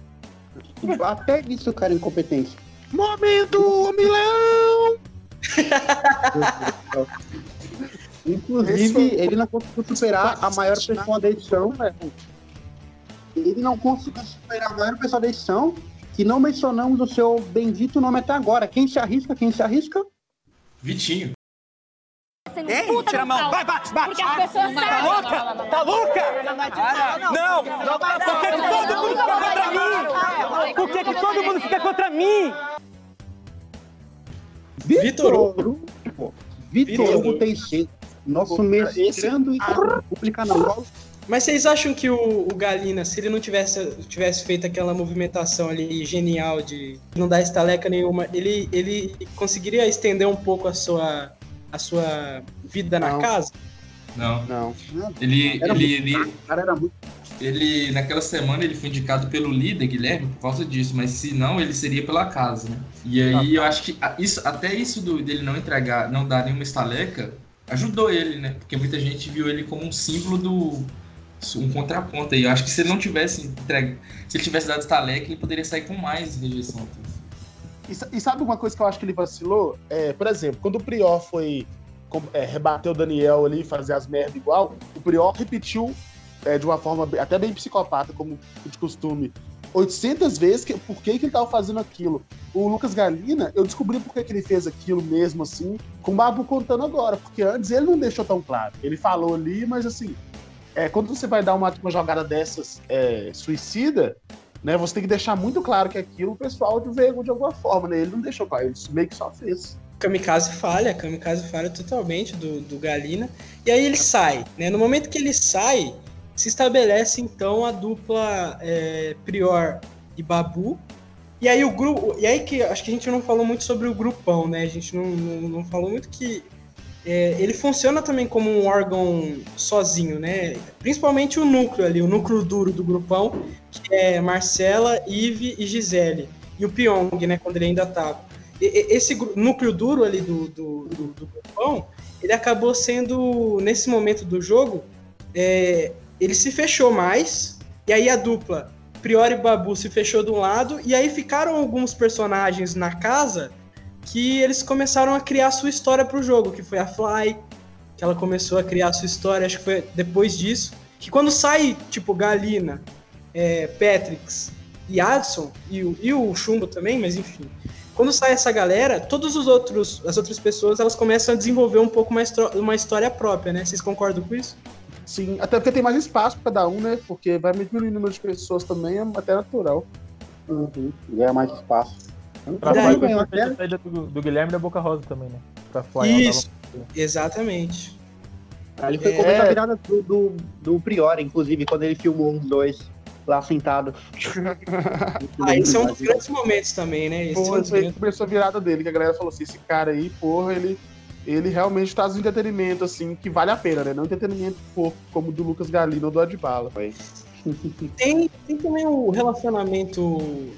Até isso o cara é incompetente. Momento, Homem-Leão! Inclusive, ele não conseguiu superar a maior pessoa da edição. Ele não conseguiu superar a maior pessoa da edição, que não mencionamos o seu bendito nome até agora. Quem se arrisca? Quem se arrisca? Vitinho. Ei, tira a mão. Vai, bate, bate. Porque as pessoas Tá sabem. louca? Tá louca? Não. Por que, todo mundo fica contra mim? Por que, todo mundo fica contra mim? Vitor Hugo. Vitor Hugo Teixeira. Nosso mestrando e pública não. Mas vocês acham que o, o Galina, se ele não tivesse, tivesse feito aquela movimentação ali genial de não dar estaleca nenhuma, ele, ele conseguiria estender um pouco a sua, a sua vida na Não. casa? Não. Não. Ele, Era ele, muito- ele, cara era muito. ele, naquela semana, ele foi indicado pelo líder, Guilherme, por causa disso, mas se não, ele seria pela casa, né? E aí eu acho que isso, até isso do, dele não entregar, não dar nenhuma estaleca, ajudou ele, né? Porque muita gente viu ele como um símbolo do. um contraponto aí. Eu acho que se ele não tivesse entregue, se ele tivesse dado estaleca, ele poderia sair com mais rejeição. E, e sabe uma coisa que eu acho que ele vacilou? É, por exemplo, quando o Prior foi é, rebater o Daniel ali, fazer as merdas igual, o Prior repetiu é, de uma forma até bem psicopata, como de costume, 800 vezes que, por que, que ele tava fazendo aquilo. O Lucas Galina, eu descobri por que, que ele fez aquilo mesmo assim, com o Babu contando agora, porque antes ele não deixou tão claro. Ele falou ali, mas assim, é, quando você vai dar uma, uma jogada dessas é, suicida, né, você tem que deixar muito claro que aquilo o pessoal vê de alguma forma, né? Ele não deixou claro, ele meio que só fez. Kamikaze falha, Kamikaze falha totalmente do, do Galina. E aí ele sai, né? No momento que ele sai, se estabelece então a dupla é, Prior e Babu. E aí o grupo. E aí que acho que a gente não falou muito sobre o grupão, né? A gente não, não, não falou muito que é, ele funciona também como um órgão sozinho, né? Principalmente o núcleo ali, o núcleo duro do grupão, que é Marcela, Ive e Gisele. E o Pyong, né? Quando ele ainda tava. E- e- Esse núcleo duro ali do, do, do, do grupão, ele acabou sendo, nesse momento do jogo, é, ele se fechou mais, e aí a dupla Priori e Babu se fechou de um lado, e aí ficaram alguns personagens na casa que eles começaram a criar sua história pro jogo, que foi a Fly, que ela começou a criar sua história, acho que foi depois disso, que quando sai, tipo, Galina, é, Patrix e Adson, e o, e o Chumbo também, mas enfim, quando sai essa galera, todos os outros, as outras pessoas, elas começam a desenvolver um pouco uma, histó- uma história própria, né? Vocês concordam com isso? Sim, até porque tem mais espaço pra cada um, né? Porque vai diminuir o número de pessoas também, é até natural. Uhum. Ganha mais espaço. Pra Daí Fly ganhou foi a saída do, do Guilherme da Boca Rosa também, né? Pra Fly, Isso, exatamente. Ele foi É. a virada do, do, do Prior, inclusive, quando ele filmou os dois lá sentado. Ah, esse é um dos grandes momentos também, né? Esse é um Foi, que começou a virada dele, que a galera falou assim, esse cara aí, porra, ele, ele realmente traz um entretenimento, assim, que vale a pena, né? Não entretenimento porco, como o do Lucas Galino ou do Adbala. Tem, tem também o relacionamento,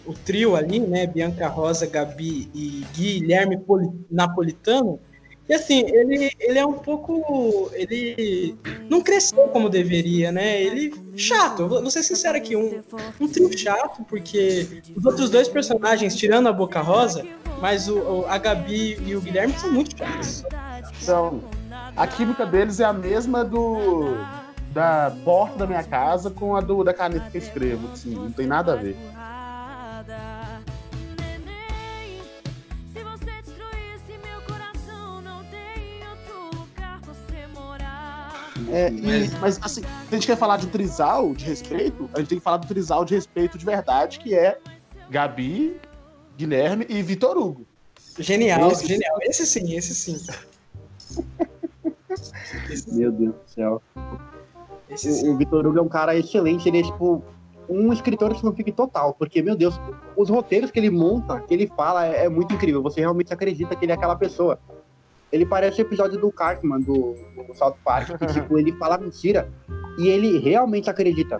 o trio ali, né? Bianca Rosa, Gabi e Guilherme Poli- Napolitano. E assim, ele, ele é um pouco. Ele não cresceu como deveria, né? Ele. Chato, vou ser sincero aqui, um, um trio chato, porque os outros dois personagens, tirando a Boca Rosa, mas o, o- a Gabi e o Guilherme são muito chatos. Então, a química deles é a mesma do da porta da minha casa com a do, da caneta que eu escrevo. Assim, não tem nada a ver. É, e- mas assim, se a gente quer falar de trisal de respeito, a gente tem que falar do trisal de respeito de verdade, que é Gabi, Guilherme e Vitor Hugo. Genial, Esse- genial. Esse sim, esse sim. Meu Deus do céu. Esse O, o Vitor Hugo é um cara excelente, ele é tipo um escritor de fanfic total, porque, meu Deus, os roteiros que ele monta, que ele fala, é, é muito incrível. Você realmente acredita que ele é aquela pessoa. Ele parece o episódio do Cartman, do, do South Park, que, tipo, ele fala mentira e ele realmente acredita.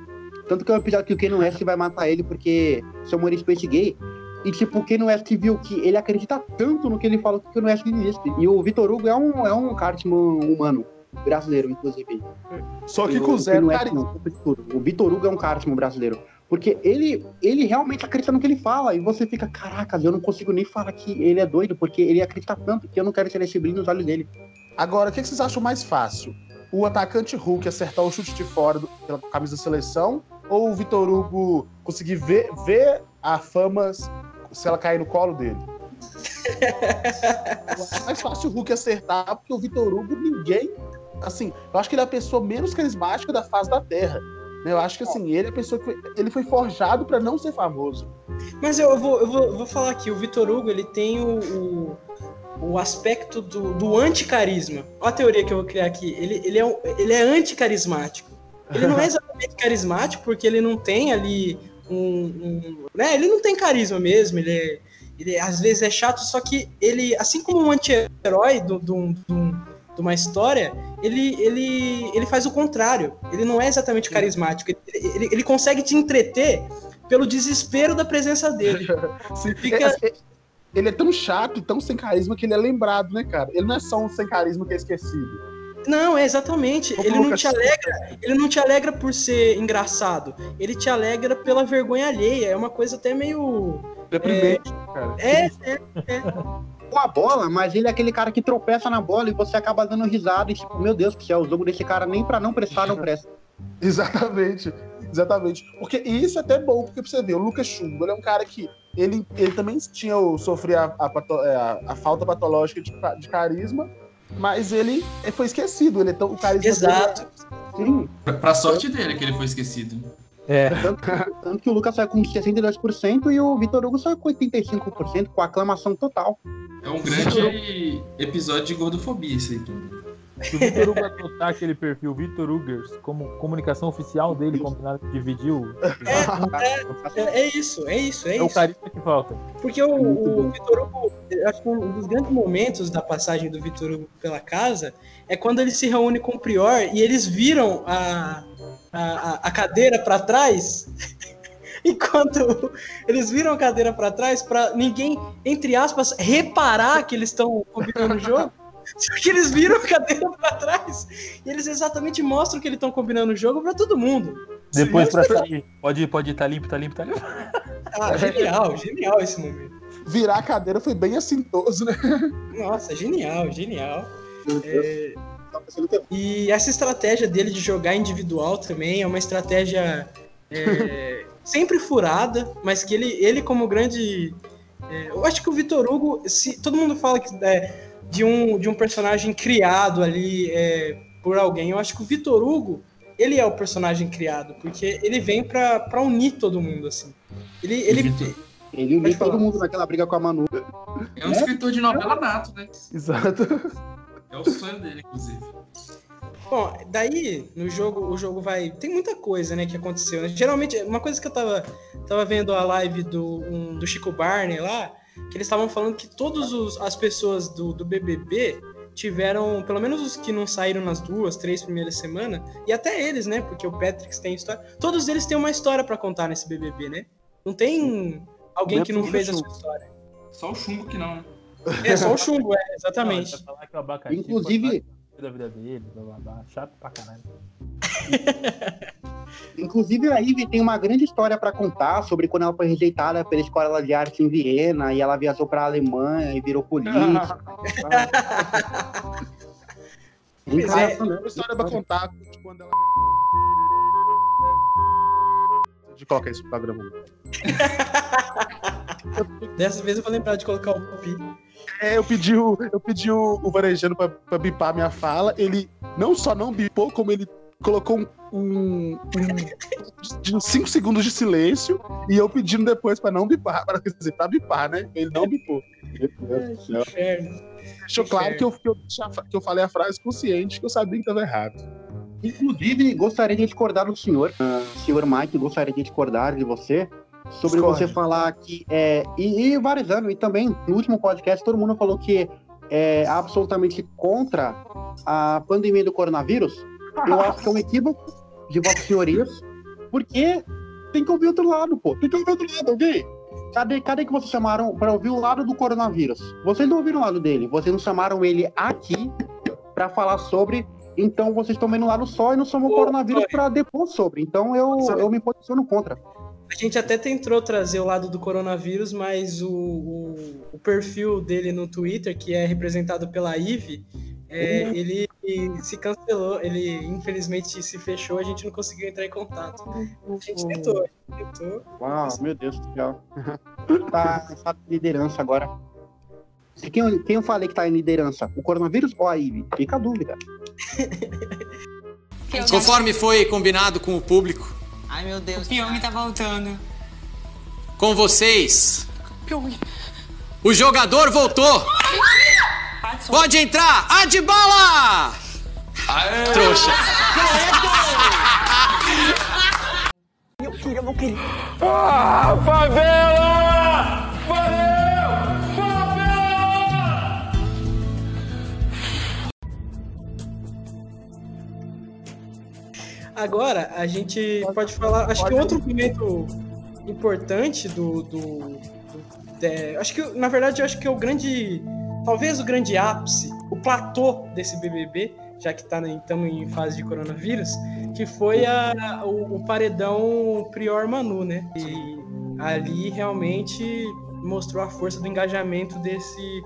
Tanto que é um episódio que o Ken West vai matar ele porque seu humor Space gay. E, tipo, o Ken West viu que ele acredita tanto no que ele falou que o Ken West existe. E o Vitor Hugo é um, é um Cartman humano, brasileiro, inclusive. Só que E com o carisma. não, de tudo. O Vitor Hugo é um Cartman brasileiro. Porque ele, ele realmente acredita no que ele fala. E você fica, caracas, eu não consigo nem falar que ele é doido, porque ele acredita tanto que eu não quero ser esse brilho nos olhos dele. Agora, o que vocês acham mais fácil? O atacante Hulk acertar o chute de fora do- pela camisa da seleção ou o Vitor Hugo conseguir ver, ver a fama se ela cair no colo dele? é mais fácil o Hulk acertar, porque o Vitor Hugo, ninguém. Assim, eu acho que ele é a pessoa menos carismática da face da Terra. né? Eu acho que assim, ele é a pessoa que foi, ele foi forjado pra não ser famoso. Mas eu vou, eu vou, vou falar aqui, o Vitor Hugo ele tem o, o, o aspecto do, do anticarisma. Olha a teoria que eu vou criar aqui. Ele, ele, é, um- ele é anticarismático. Ele não é exatamente carismático, porque ele não tem ali um. um- né? Ele não tem carisma mesmo, ele, é- ele às vezes é chato, só que ele, assim como um anti-herói do- do- do- de uma história, ele, ele, ele faz o contrário. Ele não é exatamente carismático. Ele, ele, ele consegue te entreter pelo desespero da presença dele. Sim, Fica- é- é- ele é tão chato tão sem carisma que ele é lembrado, né, cara? Ele não é só um sem carisma que é esquecido. Não, é exatamente. Como Ele não te alegra, ele não te alegra por ser engraçado. Ele te alegra pela vergonha alheia. É uma coisa até meio Deprimente, cara. É, é, é. Com a bola, mas ele é aquele cara que tropeça na bola e você acaba dando risada e tipo, meu Deus do céu, o jogo desse cara nem pra não prestar, não presta. Exatamente, exatamente. Porque e isso é até bom, porque pra você ver, o Lucas Chumbo, ele é um cara que ele, ele também tinha o, sofria a, é, a- a falta patológica de, de carisma, mas ele foi esquecido. Ele é tão, o carisma Exato. dele. Sim. Pra, pra sorte dele que ele foi esquecido. É. Tanto, tanto que o Lucas saiu com 62% e o Vitor Hugo saiu com 85%, com aclamação total. É um grande episódio de gordofobia isso aí. Se o Vitor Hugo adotar aquele perfil Vitor Hugers como comunicação oficial dele, combinado que dividiu. É, é isso, é isso, é É o isso. carisma que falta. Porque o, o Vitor Hugo, acho que um dos grandes momentos da passagem do Vitor Hugo pela casa é quando ele se reúne com o Prior e eles viram a, a, a cadeira para trás. Enquanto eles viram a cadeira para trás para ninguém, entre aspas, reparar que eles estão combinando o jogo. Só que eles viram a cadeira para trás e eles exatamente mostram que eles estão combinando o jogo para todo mundo. Depois mas- sair, pode, pode tá limpo, tá limpo, tá limpo. Ah, genial, genial esse momento. Virar a cadeira foi bem assintoso, né? Nossa, genial, genial. É, E essa estratégia dele de jogar individual também é uma estratégia é, sempre furada, mas que ele, ele como grande. é, eu acho que o Vitor Hugo, se todo mundo fala que é, de, um, de um personagem criado ali é, por alguém, eu acho que o Vitor Hugo ele é o personagem criado, porque ele vem pra, pra unir todo mundo, assim. Ele, ele, Ele uniu todo mundo naquela briga com a Manu. É um escritor de novela nato, né? Exato. É o sonho dele, inclusive. Bom, daí no jogo, o jogo vai. Tem muita coisa, né, que aconteceu. Né? Geralmente, uma coisa que eu tava, tava vendo a live do, um, do Chico Barney lá, que eles estavam falando que todas as pessoas do, do BBB tiveram, pelo menos os que não saíram nas duas, três primeiras semanas, e até eles, né? Porque o Patrick tem história. Todos eles têm uma história pra contar nesse BBB, né? Não tem alguém que não fez a sua história. Só o chumbo que não, né? É só o chumbo, é, exatamente. Não, falar que o abacaxi Inclusive- da vida dele, blá blá blá. Chato pra caralho. Inclusive, a Ivy tem uma grande história pra contar sobre quando ela foi rejeitada pela escola de arte em Viena e ela viajou pra Alemanha e virou política. Tem Pois é, também. uma história pra contar de quando ela. De colocar isso no programa. Dessa vez eu vou lembrar de colocar o pi. É, eu pedi o, eu pedi o, o Varejano pra, pra bipar minha fala. Ele não só não bipou, como ele colocou um. um, um 5 segundos de silêncio e eu pedindo depois pra não bipar, para dizer, pra bipar, né? Ele não bipou. Inferno. Deixou claro que eu, que, eu, que eu falei a frase consciente, que eu sabia que tava errado. Inclusive, gostaria de discordar do senhor, ah, senhor Mike, gostaria de discordar de você sobre Discorde. você falar que é, e, e vários anos, e também no último podcast todo mundo falou que é absolutamente contra a pandemia do coronavírus. Eu acho que é um equívoco de vossas senhorias, porque tem que ouvir outro lado, pô. Tem que ouvir outro lado, alguém. Cadê, cadê que vocês chamaram para ouvir o lado do coronavírus? Vocês não ouviram o lado dele, vocês não chamaram ele aqui para falar sobre. Então vocês estão vendo o lado só e não chamam o coronavírus para depor sobre. Então eu, eu me posiciono contra. A gente até tentou trazer o lado do coronavírus, mas o, o, o perfil dele no Twitter, que é representado pela Ive, é, Uhum. ele se cancelou, ele infelizmente se fechou, a gente não conseguiu entrar em contato. A gente tentou, a gente tentou. Uau, meu Deus do céu. tá, tá em liderança agora. E Quem, quem eu falei que tá em liderança? O coronavírus ou a IVE? Fica a dúvida. Conforme foi combinado com o público, Ai, meu Deus. O Pyong tá voltando. com vocês, o jogador voltou. Pode entrar, Adbala! Trouxa. Meu querido, meu querido. Ah, favela! Agora, a gente pode falar. Acho que outro momento importante do. do, do- é, acho que, na verdade, eu acho que é o grande. Talvez o grande ápice, o platô desse BBB, já que tá, estamos em fase de coronavírus, que foi a, o, o paredão Prior Manu, né? E ali realmente mostrou a força do engajamento desse,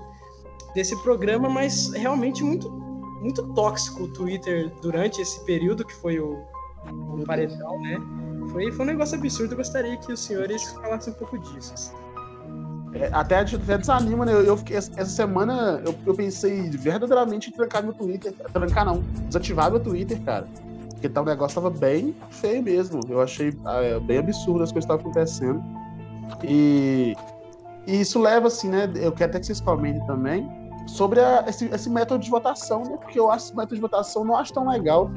desse programa, mas realmente muito, muito tóxico o Twitter durante esse período que foi o, o paredão, né? Foi, foi um negócio absurdo. Eu gostaria que os senhores falassem um pouco disso. É, até, até desanima, né? Eu, fiquei, essa semana eu, eu pensei verdadeiramente em trancar meu Twitter. Trancar não, desativar meu Twitter, cara. Porque tá, o negócio tava bem feio mesmo. Eu achei ah, bem absurdo as coisas que estavam acontecendo. E, e isso leva, assim, né? Eu quero até que vocês comentem também sobre a- esse, esse método de votação, né? Porque eu acho esse método de votação não acho tão legal.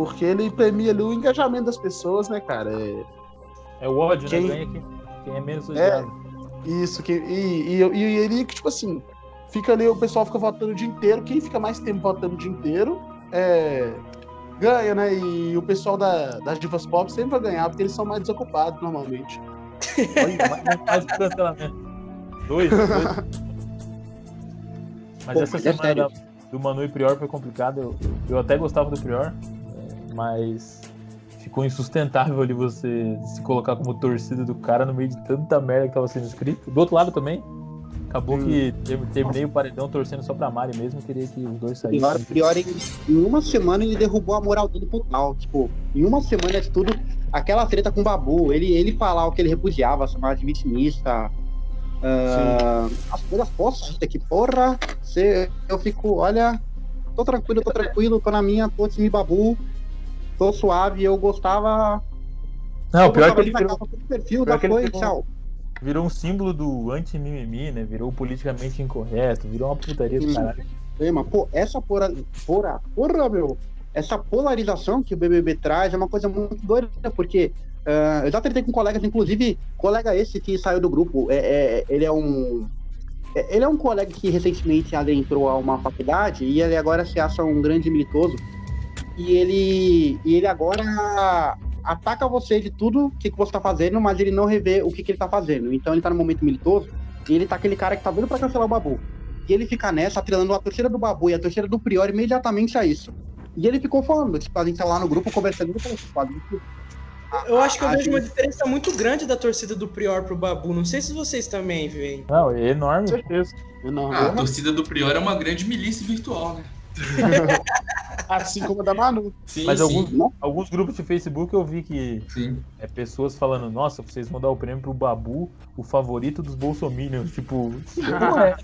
Porque ele premia ali o engajamento das pessoas, né, cara? É, É o ódio, Quem- né? Ganha quem, quem é menos É, odiado. isso, que, e, e, e ele, tipo assim, fica ali, o pessoal fica votando o dia inteiro, quem fica mais tempo votando o dia inteiro é, ganha, né? E o pessoal da, das divas pop sempre vai ganhar, porque eles são mais desocupados normalmente. Faz o cancelamento. Dois, dois. Mas Pô, essa é semana sério. da- do Manu e Prior foi complicada. Eu, eu até gostava do Prior, é, mas ficou insustentável ali você se colocar como torcida do cara no meio de tanta merda que tava sendo escrito. Do outro lado também, acabou Hum. que ter- terminei o paredão torcendo só pra Mari mesmo, queria que os dois Pior, saíssem. pior em, em uma semana ele derrubou a moral dele total. Tipo, em uma semana de tudo, aquela treta com o Babu, ele, ele falar o que ele repudiava, chamar de vitimista. ah, as coisas postas que porra, cê, eu fico, olha, tô tranquilo, tô tranquilo, tô na minha, tô time Babu, tô suave, eu gostava. Não, eu pior gostava que ele virou- perfil, pior já que ele foi, virou- um símbolo do anti-mimimi, né? Virou politicamente incorreto, virou uma putaria do Sim. caralho. Tema. Pô, essa porra, porra, porra, meu, essa polarização que o BBB traz é uma coisa muito doida, porque ah, eu já tretei com colegas, inclusive, colega esse que saiu do grupo, é, é- ele é um é, ele é um colega que recentemente adentrou a uma faculdade e ele agora se acha um grande militoso. E ele, e ele agora ataca você de tudo que, que você tá fazendo, mas ele não revê o que, que ele tá fazendo. Então ele tá no momento militoso e ele tá aquele cara que tá vindo pra cancelar o Babu. E ele fica nessa, atrelando a torcida do Babu e a torcida do Prior imediatamente a isso. E ele ficou falando, tipo, a gente tá lá no grupo conversando com ele. Eu acho que eu vejo uma diferença muito grande da torcida do Prior pro Babu. Não sei se vocês também veem. Não, é enorme. Com certeza. Enorme. Ah, a torcida do Prior é uma grande milícia virtual, né? Assim como a da Manu. Sim, Mas sim. alguns, alguns grupos de Facebook eu vi que Sim. é pessoas falando, nossa, vocês vão dar o prêmio pro Babu, o favorito dos bolsominions. Tipo, não é.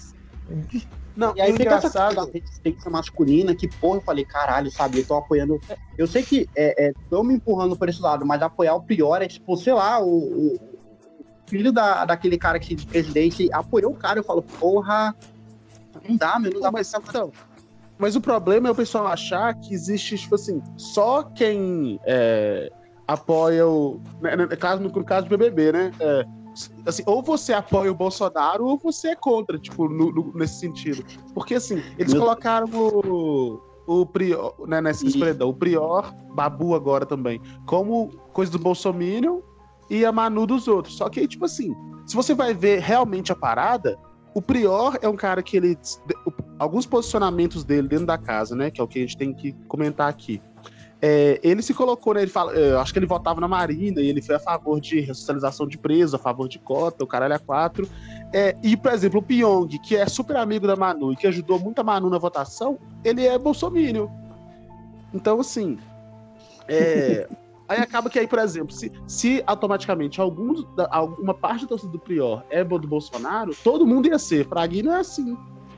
Não, E aí fica essa engraçado. coisa da resistência masculina, que porra, eu falei, caralho, sabe, eu tô apoiando. Eu sei que é, é, tão me empurrando por esse lado, mas apoiar o Prior é tipo, sei lá, o, o filho da, daquele cara que de presidente apoiou o cara, eu falo, porra, não dá, meu, não dá mas, então, mas o problema é o pessoal achar que existe, tipo assim, só quem é, apoia o. né, né, caso, no, caso do BBB, né? É, assim, ou você apoia o Bolsonaro ou você é contra, tipo, no- no- nesse sentido. Porque, assim, eles Meu- colocaram o. O Prior, né, nesse Isso. paredão, o Prior, Babu agora também, como coisa do Bolsominion e a Manu dos outros. Só que aí, tipo assim, se você vai ver realmente a parada, o Prior é um cara que ele. Alguns posicionamentos dele dentro da casa, né? Que é o que a gente tem que comentar aqui. É, ele se colocou, né? Ele fala, eu acho que ele votava na Marina e ele foi a favor de ressocialização de presos, a favor de cota, o caralho é quatro. É, e, por exemplo, o Pyong, que é super amigo da Manu e que ajudou muito a Manu na votação, ele é bolsominion. Então, assim. é, aí acaba que aí, por exemplo, se, se automaticamente alguns, da- alguma parte da torcida do Prior é do Bolsonaro, todo mundo ia ser. Pra Gui não é assim,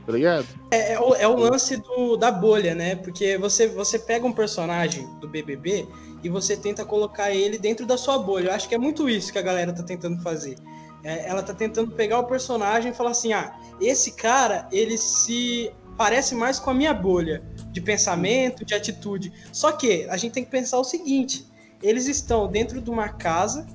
tá ligado? É, é o, é o lance do, da bolha, né? Porque você, você pega um personagem do BBB e você tenta colocar ele dentro da sua bolha. Eu acho que é muito isso que a galera tá tentando fazer. É, ela tá tentando pegar o personagem e falar assim: ah, esse cara, ele se parece mais com a minha bolha de pensamento, de atitude. Só que a gente tem que pensar o seguinte: eles estão dentro de uma casa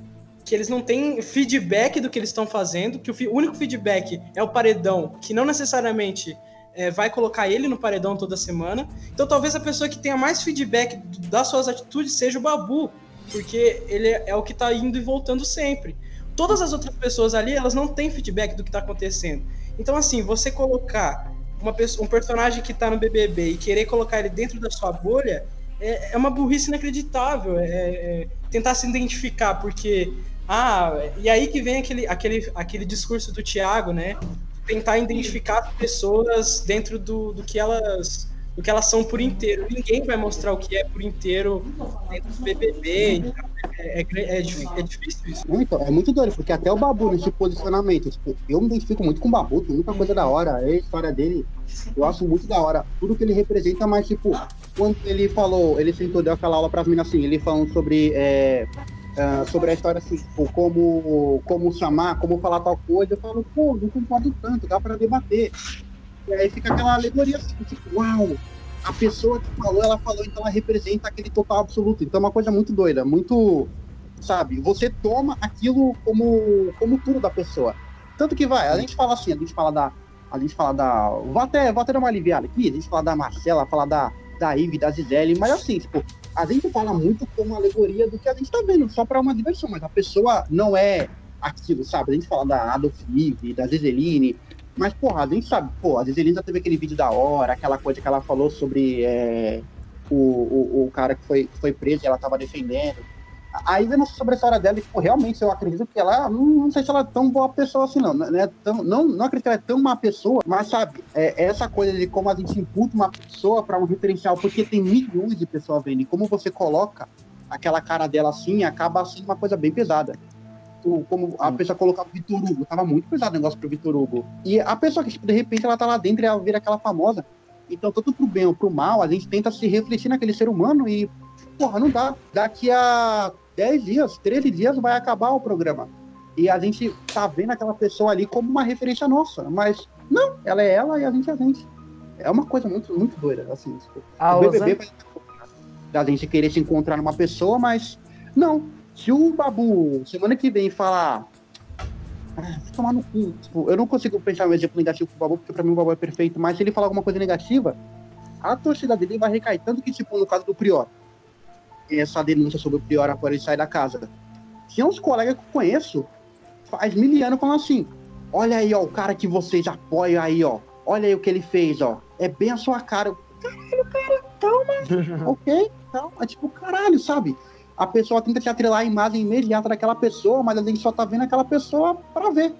que eles não têm feedback do que eles estão fazendo, que o, único feedback é o paredão, que não necessariamente é, vai colocar ele no paredão toda semana. Então talvez a pessoa que tenha mais feedback das suas atitudes seja o Babu, porque ele é, é o que tá indo e voltando sempre. Todas as outras pessoas ali, elas não têm feedback do que tá acontecendo. Então, assim, você colocar pessoa, um personagem que tá no BBB e querer colocar ele dentro da sua bolha é, é uma burrice inacreditável. É, é tentar se identificar, porque. Ah, e aí que vem aquele, aquele, aquele discurso do Thiago, né? Tentar identificar as pessoas dentro do, do que elas do que elas são por inteiro. Ninguém vai mostrar o que é por inteiro dentro do BBB. É, é, é, difí- é difícil isso. Então, é muito doido, porque até o Babu nesse posicionamento, tipo, eu me identifico muito com o Babu, tem muita coisa da hora, é a história dele, eu acho muito da hora, tudo que ele representa, mas tipo, quando ele falou, ele sentou, deu aquela aula pras minas assim, ele falando sobre, ah, sobre a história assim, tipo, como, como chamar, como falar tal coisa, eu falo, pô, não concordo tanto, dá pra debater. E aí fica aquela alegoria assim, tipo, uau, a pessoa que falou, ela falou, então ela representa aquele total absoluto. Então é uma coisa muito doida, muito, sabe? Você toma aquilo como, como tudo da pessoa. Tanto que vai, a gente fala assim, a gente fala da. A gente fala da. Vou até, vou até dar uma aliviada aqui, a gente fala da Marcela, fala da, da Ivy, da Gisele, mas assim, tipo, a gente fala muito como alegoria do que a gente tá vendo, só pra uma diversão, mas a pessoa não é aquilo, sabe? A gente fala da Adolf Eve, da Giseline, mas, porra, a gente sabe, pô, a Giseline já teve aquele vídeo da hora, aquela coisa que ela falou sobre é, o, o, o cara que foi, que foi preso e ela tava defendendo. Aí vendo sobre a história dela, tipo, realmente eu acredito que ela, não, não sei se ela é tão boa pessoa assim, não. Não, é tão, não, não acredito que ela é tão má pessoa, mas sabe, é essa coisa de como a gente imputa uma pessoa para um referencial, porque tem milhões de pessoas vendo, e como você coloca aquela cara dela assim, acaba sendo uma coisa bem pesada. Como a pessoa colocava o Vitor Hugo, tava muito pesado o negócio pro Vitor Hugo. E a pessoa que, tipo, de repente, ela tá lá dentro e ela vira aquela famosa. Então, tanto pro bem ou pro mal, a gente tenta se refletir naquele ser humano e, porra, não dá. Daqui a 10 dias, 13 dias vai acabar o programa. E a gente tá vendo aquela pessoa ali como uma referência nossa. Mas, não, ela é ela e a gente é a gente. É uma coisa muito, muito doida, assim. Tipo, Ah, o BBB vai da gente querer se encontrar numa pessoa, mas não. Se o Babu semana que vem falar Ah, tomar no cu. Tipo, eu não consigo pensar um exemplo negativo pro Babu, porque pra mim o Babu é perfeito, mas se ele falar alguma coisa negativa, a torcida dele vai recair. Tanto que, tipo, no caso do Prior, essa denúncia sobre o Prior após ele sair da casa. Tinha uns colegas que eu conheço, faz mil anos, falando assim: olha aí, ó, o cara que vocês apoiam aí, ó. Olha aí o que ele fez, ó. É bem a sua cara. Eu, Caralho, cara, calma. ok, calma. É tipo, caralho, sabe? A pessoa tenta te atrelar a imagem imediata daquela pessoa, mas a gente só tá vendo aquela pessoa pra ver.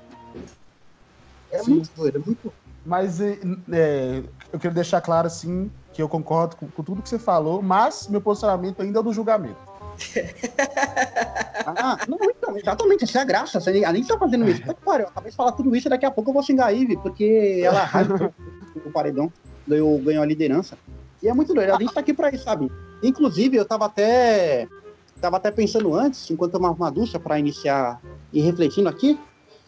É muito doido, é muito. Mas é, é, eu quero deixar claro, assim, que eu concordo com, com tudo que você falou, mas meu posicionamento ainda é do julgamento. Ah, não, então, exatamente, essa é a graça. Você, além de estar fazendo isso, eu acabei de falar tudo isso e daqui a pouco eu vou xingar a Ivy, porque ela arrasa o paredão, ganhou, ganhou a liderança. E é muito doido, a gente tá aqui pra isso, sabe? Inclusive, eu tava até. Tava até pensando antes, enquanto eu tomava uma ducha pra iniciar e refletindo aqui,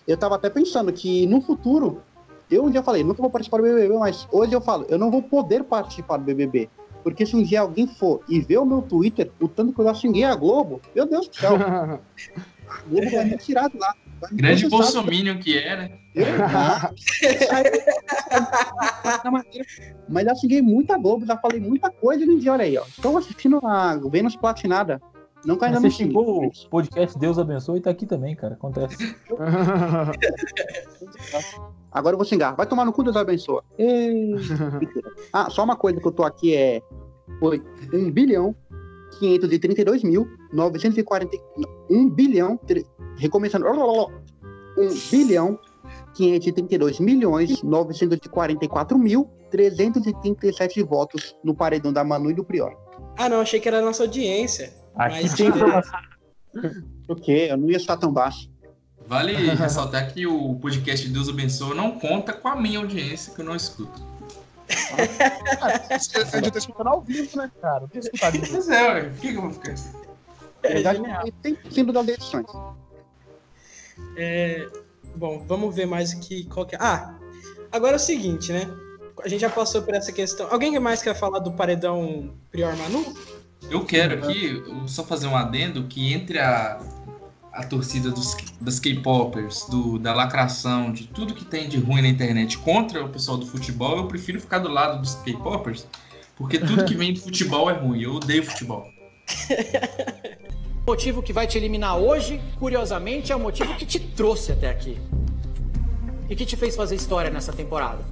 eu tava até pensando que no futuro, eu um dia falei, nunca vou participar do BBB, mas hoje eu falo, eu não vou poder participar do BBB. Porque se um dia alguém for e ver o meu Twitter, o tanto que eu já xinguei a Globo, meu Deus do céu. A Globo vai me tirar de lá. Grande bolsominion que é, né? Mas já xinguei muita Globo, já falei muita coisa e ninguém, olha aí, ó. Estou assistindo a Vênus Platinada. Não cai ainda Você no xingo. xingou o podcast Deus Abençoe e tá aqui também, cara. Acontece. Agora eu vou xingar. Vai tomar no cu, Deus abençoa. Ei. Ah, só uma coisa que eu tô aqui é. Foi 1 bilhão 532 mil 940. 1 bilhão. Recomeçando. 1 bilhão 532 milhões 944 mil 337 votos no paredão da Manu e do Prior. Ah, não, achei que era a nossa audiência. Aqui Mas tem informação. O quê? Eu não ia estar tão baixo. Vale ressaltar que o podcast Deus Abençoa não conta com a minha audiência, que eu não escuto. A gente tá escutando ao vivo, né, cara? Pois é, ué. Por que, que eu vou ficar assim? Na verdade, tem sido das edições. É, bom, vamos ver mais aqui qual que é. Ah, agora é o seguinte, né? A gente já passou por essa questão. Alguém mais quer falar do paredão Prior Manu? Eu quero aqui eu só fazer um adendo que entre a, a torcida dos, das K-popers, do- da lacração, de tudo que tem de ruim na internet contra o pessoal do futebol, eu prefiro ficar do lado dos K-popers, porque tudo que vem do futebol é ruim. Eu odeio futebol. O motivo que vai te eliminar hoje, curiosamente, é o motivo que te trouxe até aqui. E que te fez fazer história nessa temporada.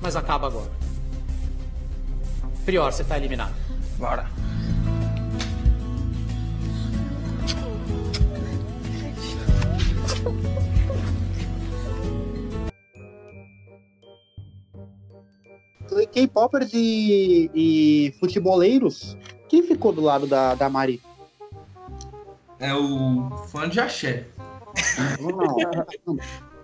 Mas acaba agora. Prior, você tá eliminado. Bora. K-popers e, e futeboleiros, quem ficou do lado da, da Mari? É o fã de axé.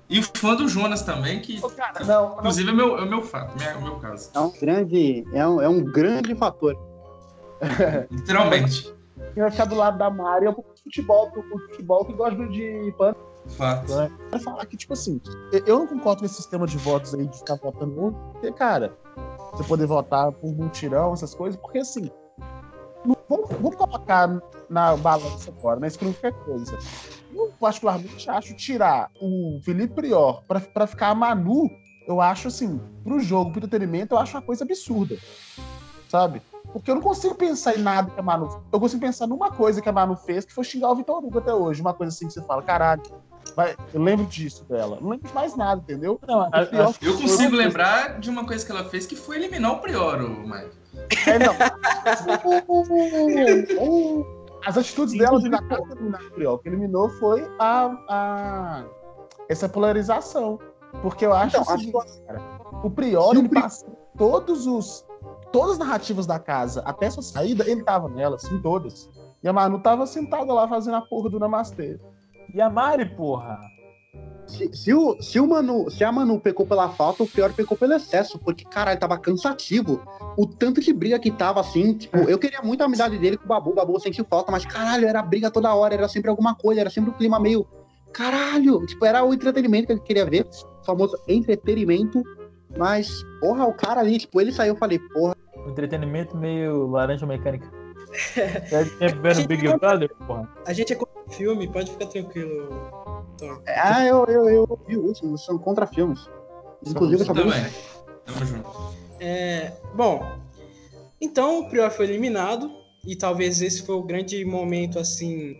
E o fã do Jonas também, que inclusive é meu, é meu fato, é o meu caso. É um grande, é um, é um grande fator. Literalmente. Quem vai ficar do lado da Mari é o futebol, porque o futebol que gosta de pano. Fato. Né? Quero falar que, tipo assim, eu- eu não concordo com esse sistema de votos aí de ficar votando um, porque, cara, você poder votar por multirão, essas coisas, porque assim. Vamos, vamos colocar na balança agora, na escolha qualquer coisa. Eu, particularmente, acho tirar o Felipe Prior pra ficar a Manu, eu acho assim, pro jogo, pro entretenimento, eu acho uma coisa absurda. Sabe? Porque eu não consigo pensar em nada que a Manu. Eu consigo pensar numa coisa que a Manu fez, que foi xingar o Vitor Hugo até hoje. Uma coisa assim que você fala, caralho, vai, eu lembro disso dela. Não lembro de mais nada, entendeu? Não, Eu consigo lembrar de uma coisa que ela fez que foi eliminar o Prior, o Mike. É, não. As atitudes dela de na casa eliminar o Priol, o que eliminou foi a, a- essa polarização. Porque eu acho Então, o seguinte, cara, o Prior, ele passou todos os. Todas as narrativas da casa, até sua saída, ele tava nelas, em todas. E a Manu tava sentada lá fazendo a porra do Namastê. E a Mari, porra? Se, se o, se, o Manu, se a Manu pecou pela falta, o pior pecou pelo excesso, porque, caralho, tava cansativo. O tanto de briga que tava, assim, tipo, eu queria muito a amizade dele com o Babu, o Babu sentiu falta, mas, caralho, era briga toda hora, era sempre alguma coisa, era sempre um clima meio, caralho, tipo, era o entretenimento que ele queria ver, o famoso entretenimento, mas, porra, o cara ali, tipo, ele saiu, eu falei, porra, entretenimento meio laranja mecânica. Tempo vendo Big Brother, porra. A gente é com filme, pode ficar tranquilo. Ah, eu, eu, eu vi o último, são contra filmes. Inclusive, eu só Também. Tamo junto. É, bom, então o Prior foi eliminado e talvez esse foi o grande momento assim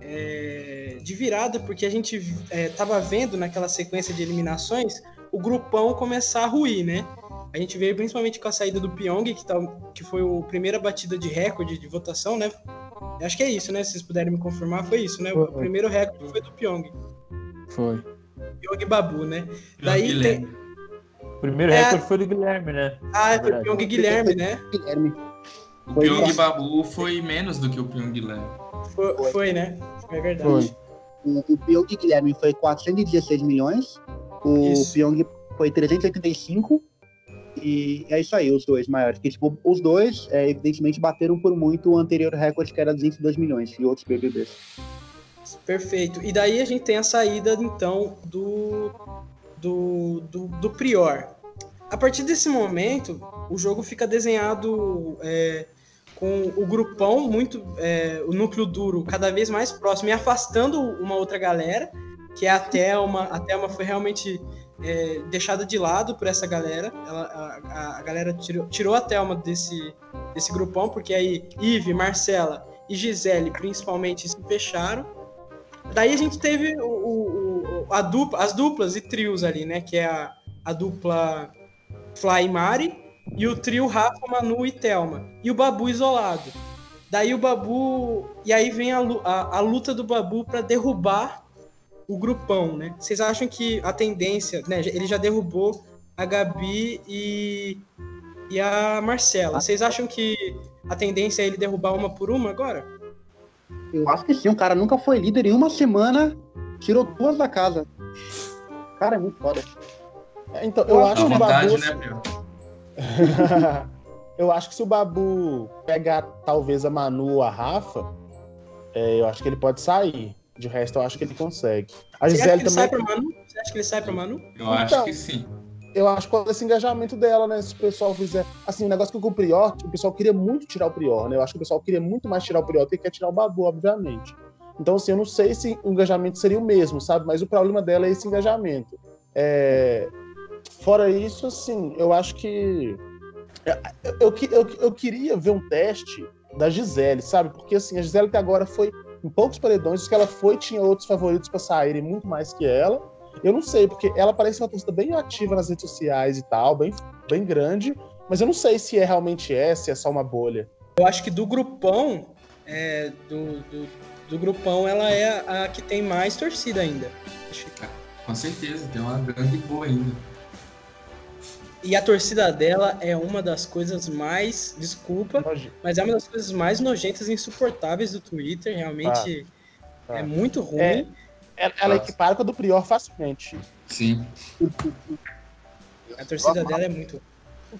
é, de virada, porque a gente é, tava vendo naquela sequência de eliminações o grupão começar a ruir, né? A gente veio principalmente com a saída do Pyong, que, tá, que foi a primeira batida de recorde de votação, né? Acho que é isso, né? Se vocês puderem me confirmar, foi isso, né? O Foi. primeiro recorde foi do Pyong. Foi. Pyong Babu, né? Daí tem. O primeiro É. recorde foi do Guilherme, né? Ah, foi verdade. Pyong Guilherme, né? Guilherme. O Foi Pyong. Babu foi menos do que o Pyong Guilherme. Foi, foi, né? É verdade. Foi. O, o Pyong Guilherme foi 416 milhões, o Isso. Pyong foi 385, e é isso aí, os dois maiores. Que, tipo, os dois, é, evidentemente, bateram por muito o anterior recorde, que era 202 milhões, e outros BBBs. Perfeito. E daí a gente tem a saída, então, do, do, do, do Prior. A partir desse momento, o jogo fica desenhado é, com o grupão muito. é, o núcleo duro cada vez mais próximo e afastando uma outra galera, que é a Thelma. A Thelma foi realmente é, deixada de lado por essa galera. Ela, a, a- galera tirou, tirou a Thelma desse, desse grupão, porque aí Ive, Marcela e Gisele, principalmente, se fecharam. Daí a gente teve o, o- o- a dupla, as duplas e trios ali, né? Que é a, a dupla Fly e Mari e o trio Rafa, Manu e Thelma. E o Babu isolado. Daí o Babu. E aí vem a, a, a luta do Babu pra derrubar o grupão, né? Vocês acham que a tendência, né? Ele já derrubou a Gabi e, e a Marcela. Vocês acham que a tendência é ele derrubar uma por uma agora? Eu acho que sim, o cara nunca foi líder em uma semana, tirou duas da casa. Cara, é muito foda. Então, eu acho Dá que o vontade, Babu. né, eu acho que se o Babu pegar talvez a Manu ou a Rafa, é, eu acho que ele pode sair. De resto, eu acho que ele consegue. A Você acha que Gisele ele sai também. pra Manu? Você acha que ele sai pra Manu? Eu acho Então, que sim. Eu acho que esse engajamento dela, né? Se o pessoal fizer. Assim, o negócio que com o Prior, o pessoal queria muito tirar o Prior, né? Eu acho que o pessoal queria muito mais tirar o Prior do que quer tirar o Babu, obviamente. Então, assim, eu não sei se o engajamento seria o mesmo, sabe? Mas o problema dela é esse engajamento. É, Fora isso, assim, eu acho que. Eu, eu, que- eu, eu queria ver um teste da Gisele, sabe? Porque, assim, a Gisele até agora foi em poucos paredões, os que ela foi, tinha outros favoritos pra saírem muito mais que ela. Eu não sei, porque ela parece uma torcida bem ativa nas redes sociais e tal, bem, bem grande, mas eu não sei se é realmente é, se é só uma bolha. Eu acho que do grupão, é, do, do, do grupão, ela é a que tem mais torcida ainda. Com certeza, tem uma grande boa ainda. E a torcida dela é uma das coisas mais, desculpa, mas é uma das coisas mais nojentas e insuportáveis do Twitter. Realmente Ah, é muito ruim. É, ela, ela equipara com a do Prior facilmente. Sim. A torcida dela é muito.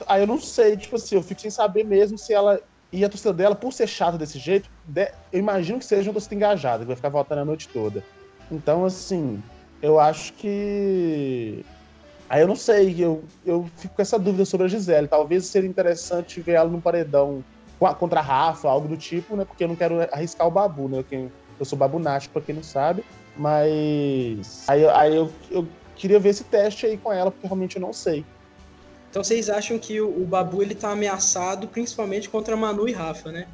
Aí eu não sei, tipo assim, eu fico sem saber mesmo se ela. E a torcida dela, por ser chata desse jeito, de- eu imagino que seja uma torcida engajada, que vai ficar votando a noite toda. Então, assim, eu acho que. Aí eu não sei, eu, eu fico com essa dúvida sobre a Gisele. Talvez seria interessante ver ela num paredão contra a Rafa, algo do tipo, né? Porque eu não quero arriscar o babu, né? Eu sou babunático, pra quem não sabe. Mas. Aí, aí eu, eu queria ver esse teste aí com ela, porque realmente eu não sei. Então vocês acham que o, o Babu ele tá ameaçado principalmente contra Manu e Rafa, né?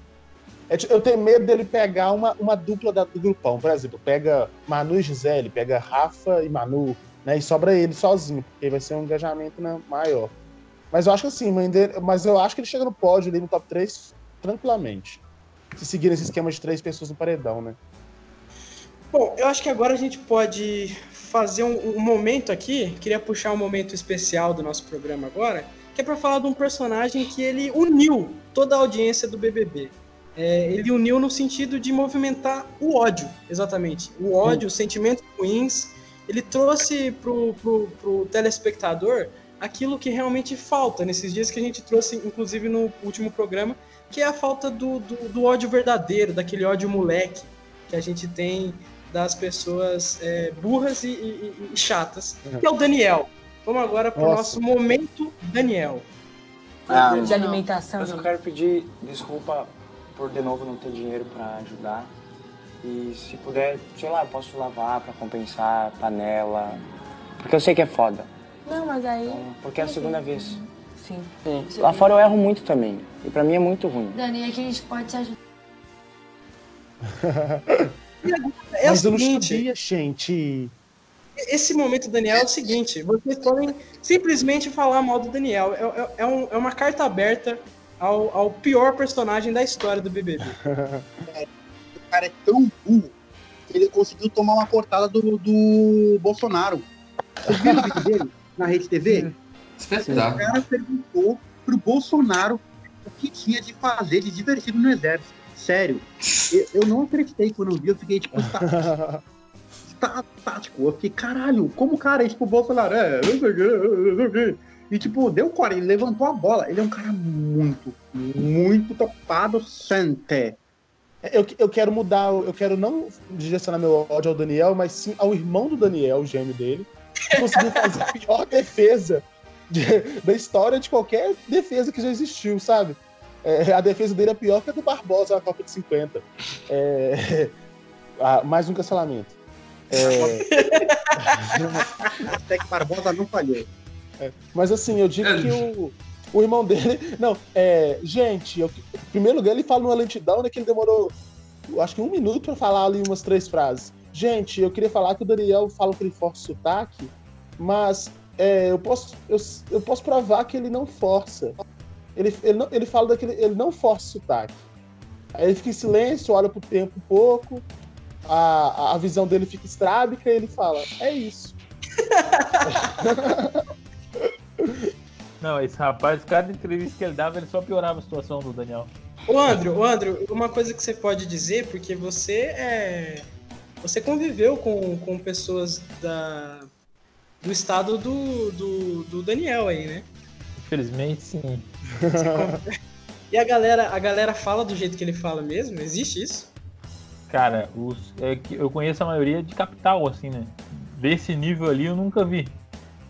É, tipo, Eu tenho medo dele pegar uma, uma dupla da- do grupão. Por exemplo, pega Manu e Gisele, pega Rafa e Manu, né? E sobra ele sozinho, porque vai ser um engajamento né, maior. Mas eu acho que assim, mas eu acho que ele chega no pódio ali no top 3 tranquilamente. Se seguir esse esquema de três pessoas no paredão, né? Bom, eu acho que agora a gente pode fazer um, um momento aqui. Queria puxar um momento especial do nosso programa agora, que é para falar de um personagem que ele uniu toda a audiência do BBB. É, ele uniu no sentido de movimentar o ódio, exatamente. O ódio, os sentimentos ruins. Ele trouxe pro, pro, pro telespectador aquilo que realmente falta nesses dias que a gente trouxe, inclusive no último programa, que é a falta do, do, do ódio verdadeiro, daquele ódio moleque que a gente tem das pessoas é, burras e, e- e chatas, que é o Daniel. Vamos agora para o Nossa. nosso momento Daniel. Ah, de alimentação. Mas eu quero pedir desculpa por de novo não ter dinheiro pra ajudar. E se puder, sei lá, eu posso lavar pra compensar, panela. Porque eu sei que é foda. Não, mas aí. Porque é a segunda vez. Sim. Sim. Lá fora eu erro muito também. E pra mim é muito ruim. Dani, aqui a gente pode te ajudar. É Mas o eu não seguinte, sabia, gente. esse momento, Daniel, é o seguinte: vocês podem simplesmente falar mal do Daniel. É, é- é um- é uma carta aberta ao, ao pior personagem da história do BBB. O cara é tão burro que ele conseguiu tomar uma cortada do, do Bolsonaro. Vocês viram o vídeo dele na Rede TV? Espetáculo. O cara perguntou pro Bolsonaro o que tinha de fazer de divertido no exército. Sério. Eu, eu não acreditei quando eu vi, eu fiquei tipo, tá, tá, tático. Eu fiquei, caralho, como o cara é tipo o Bolsonaro? É, não sei não sei o quê. E tipo, deu 40, ele levantou a bola. Ele é um cara muito, muito topado, sente. Eu, eu quero mudar, eu quero não direcionar meu ódio ao Daniel, mas sim ao irmão do Daniel, o gêmeo dele, que conseguiu fazer a pior defesa de- da história de qualquer defesa que já existiu, sabe? É, a defesa dele é pior que a do Barbosa na Copa de 50. É, ah, mais um cancelamento. É, Até que Barbosa não falhou. É, Mas assim, eu digo que o, o irmão dele. Não, é. Gente, eu, em primeiro lugar, ele fala numa lentidão, né? Que ele demorou, acho que um minuto pra falar ali umas três frases. Gente, eu queria falar que o Daniel fala que ele força o sotaque, mas é, eu, posso, eu, eu posso provar que ele não força. Ele, ele, não, ele fala daquele. Ele não força o sotaque. Aí ele fica em silêncio, olha pro tempo um pouco, a, a visão dele fica estrábica e ele fala: É isso. Não, esse rapaz, cada entrevista que ele dava, ele só piorava a situação do Daniel. Ô, Andrew, ô, Andrew, uma coisa que você pode dizer, porque você é. Você conviveu com, com pessoas da, do estado do, do, do Daniel aí, né? Infelizmente, sim. E a galera, a galera fala do jeito que ele fala mesmo? Existe isso? Cara, os, é eu conheço a maioria de capital, assim, né? Desse nível ali eu nunca vi.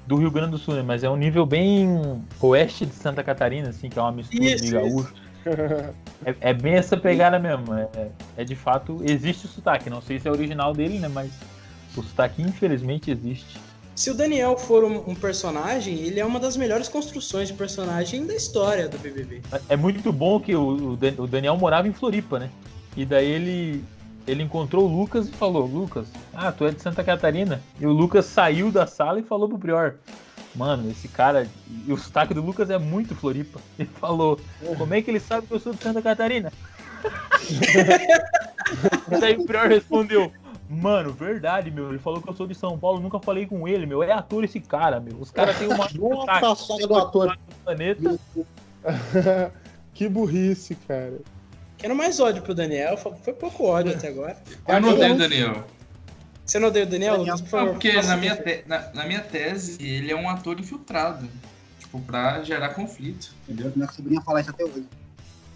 Do Rio Grande do Sul, né? Mas é um nível bem oeste de Santa Catarina, assim, que é uma mistura Isso, de gaúcho. É, é bem essa pegada mesmo. É, é de fato, existe o sotaque. Não sei se é original dele, né? Mas o sotaque, infelizmente, existe. Se o Daniel for um, um personagem, ele é uma das melhores construções de personagem da história do BBB. É muito bom que o, o Daniel morava em Floripa, né? E daí ele, ele encontrou o Lucas e falou: Lucas, ah, tu é de Santa Catarina. E o Lucas saiu da sala e falou pro Prior: Mano, esse cara. E o sotaque do Lucas é muito Floripa. Ele falou: Como é que ele sabe que eu sou de Santa Catarina? e daí o Prior respondeu: Mano, verdade, meu. Ele falou que eu sou de São Paulo, nunca falei com ele, meu. É ator esse cara, meu. Os caras têm uma. Nossa, saga do ator. Planeta. que burrice, cara. Quero mais ódio pro Daniel, foi pouco ódio até agora. Eu não odeio o Daniel. Você não odeia o Daniel, Lucas? Por Não, favor. porque faça na minha, te- na, na minha tese, ele é um ator infiltrado. Tipo, pra gerar conflito. Entendeu? Minha sobrinha fala isso até hoje.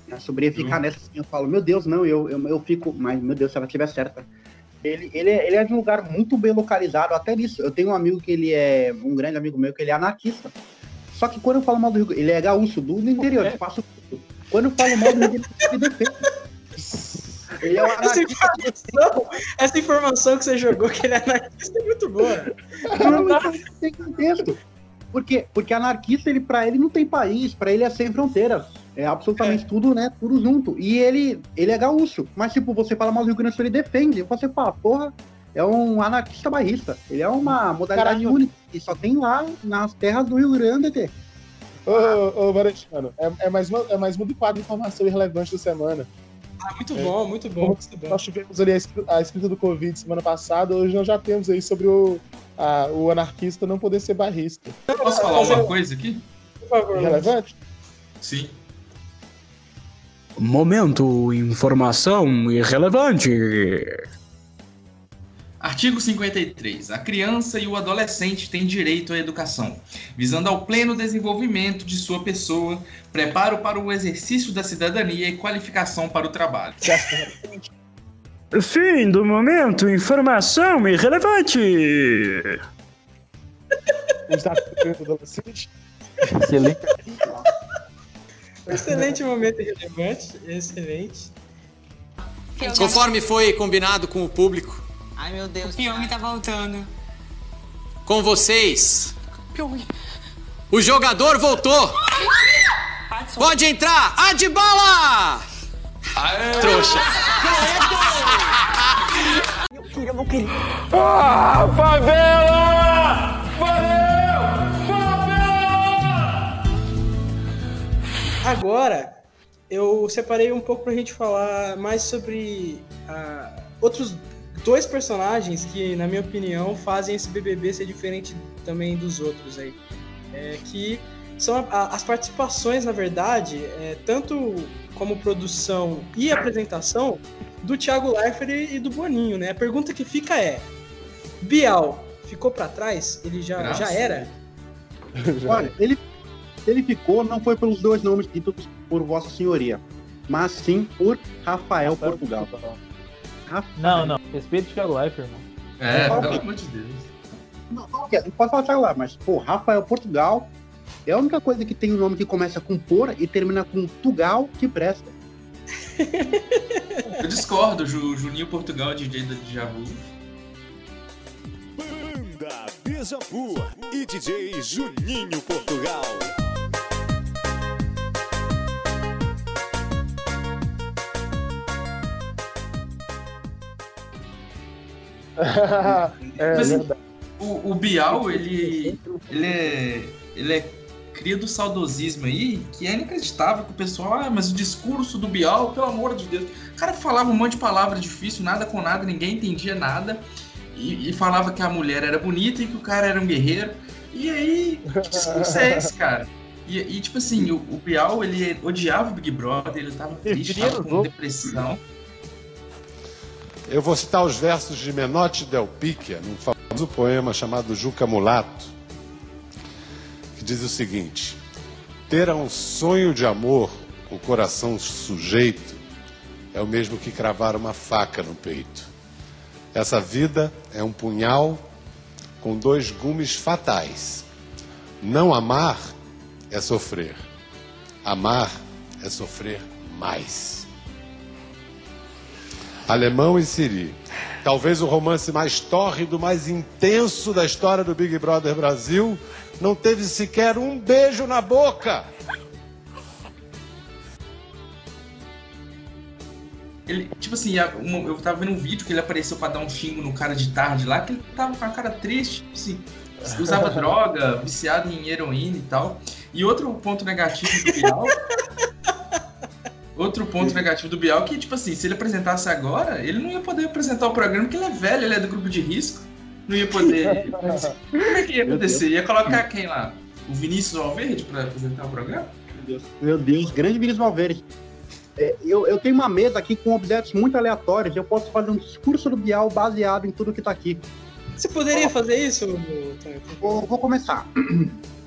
Minha sobrinha fica nessa assim, eu falo, meu Deus, não, eu, eu, eu fico, mas meu Deus, se ela estiver certa. Ele, ele, é, ele é de um lugar muito bem localizado, até nisso. Eu tenho um amigo que ele é, um grande amigo meu, que ele é anarquista. Só que quando eu falo mal do Rio ele é gaúcho, do, do interior, de Passo Fundo. Quando eu falo mal do Rio Grande, ele defende. Ele é um Essa anarquista. informação, essa informação que você jogou que ele é anarquista é muito boa. Não, isso tem contexto. Por quê? Porque anarquista, ele, pra ele não tem país, pra ele é sem fronteiras. É absolutamente tudo, né? Tudo junto. E ele, ele é gaúcho. Mas, tipo, você fala mal do Rio Grande do Sul, ele defende. Você fala, porra, é um anarquista bairrista. Ele é uma modalidade Caralho. única. E só tem lá nas terras do Rio Grande, Tê. Ô, ô, Valentino, é, é, mais uma, é mais um do quadro de informação irrelevante da semana. Ah, muito bom, muito bom. Como Muito bom. nós tivemos ali a, escri- a escrita do Covid semana passada, hoje nós já temos aí sobre o, a- o anarquista não poder ser barrista. Posso falar uma coisa aqui? Por favor. Irrelevante? Sim. Momento informação irrelevante. Artigo 53. A criança e o adolescente têm direito à educação, visando ao pleno desenvolvimento de sua pessoa, preparo para o exercício da cidadania e qualificação para o trabalho. Fim do momento informação irrelevante. Excelente. Excelente momento relevante, excelente. Conforme foi combinado com o público, Ai, meu Deus. O Pyong tá voltando. com vocês, o jogador voltou. Pode entrar, Adbala! Trouxa. Eu queria, eu queria. Ah, favela! Valeu! Agora, eu separei um pouco pra gente falar mais sobre ah, outros dois personagens que, na minha opinião, fazem esse BBB ser diferente também dos outros aí. É, que são a- a- as participações, na verdade, é, tanto como produção e apresentação, do Thiago Leifert e do Boninho, né? A pergunta que fica é: Bial ficou pra trás? Ele já, já era? Olha, ele, ele ficou, não foi pelos dois nomes ditos por Vossa Senhoria, mas sim por Rafael Portugal. Não, não. Respeito o Thiago Leifert, irmão. É, Não, pelo não. amor de Deus. Não, não quer- não pode falar Thiago lá, mas, pô, Rafael Portugal é a única coisa que tem um nome que começa com por e termina com Tugal que presta. Eu discordo, Ju, Juninho Portugal, DJ da Djavu. Banda Beija-Vu e DJ Juninho Portugal. é, Mas, verdade. o, o Bial, ele, ele é. Ele é cria do saudosismo aí, que é inacreditável que o pessoal, ah, mas o discurso do Bial, pelo amor de Deus. O cara falava um monte de palavra difícil, nada com nada, ninguém entendia nada. E, e falava que a mulher era bonita e que o cara era um guerreiro. E aí, que discurso é esse, cara? E, e, tipo assim, o, o Bial, ele odiava o Big Brother, ele tava triste, tava com depressão. Eu vou citar os versos de Menotti Del Picchia, num famoso poema chamado Juca Mulato, que diz o seguinte: Ter um sonho de amor, o coração sujeito, é o mesmo que cravar uma faca no peito. Essa vida é um punhal com dois gumes fatais. Não amar é sofrer. Amar é sofrer mais. Alemão e Siri. Talvez o romance mais tórrido, mais intenso da história do Big Brother Brasil não teve sequer um beijo na boca. Ele, tipo assim, eu tava vendo um vídeo que ele apareceu pra dar um xingo no cara de tarde lá, que ele tava com a cara triste, tipo assim, usava droga, viciado em heroína e tal. E outro ponto negativo do Bial. outro ponto negativo do Bial que, tipo assim, se ele apresentasse agora, ele não ia poder apresentar o programa, porque ele é velho, ele é do grupo de risco. Não ia poder. Como é que ia acontecer? Ia colocar quem lá? O Vinícius Valverde pra apresentar o programa? Meu Deus, meu Deus grande Vinícius Valverde. É, eu, eu tenho uma mesa aqui com objetos muito aleatórios. Eu posso fazer um discurso do Bial baseado em tudo que tá aqui. Você poderia fazer isso? Vou, vou começar.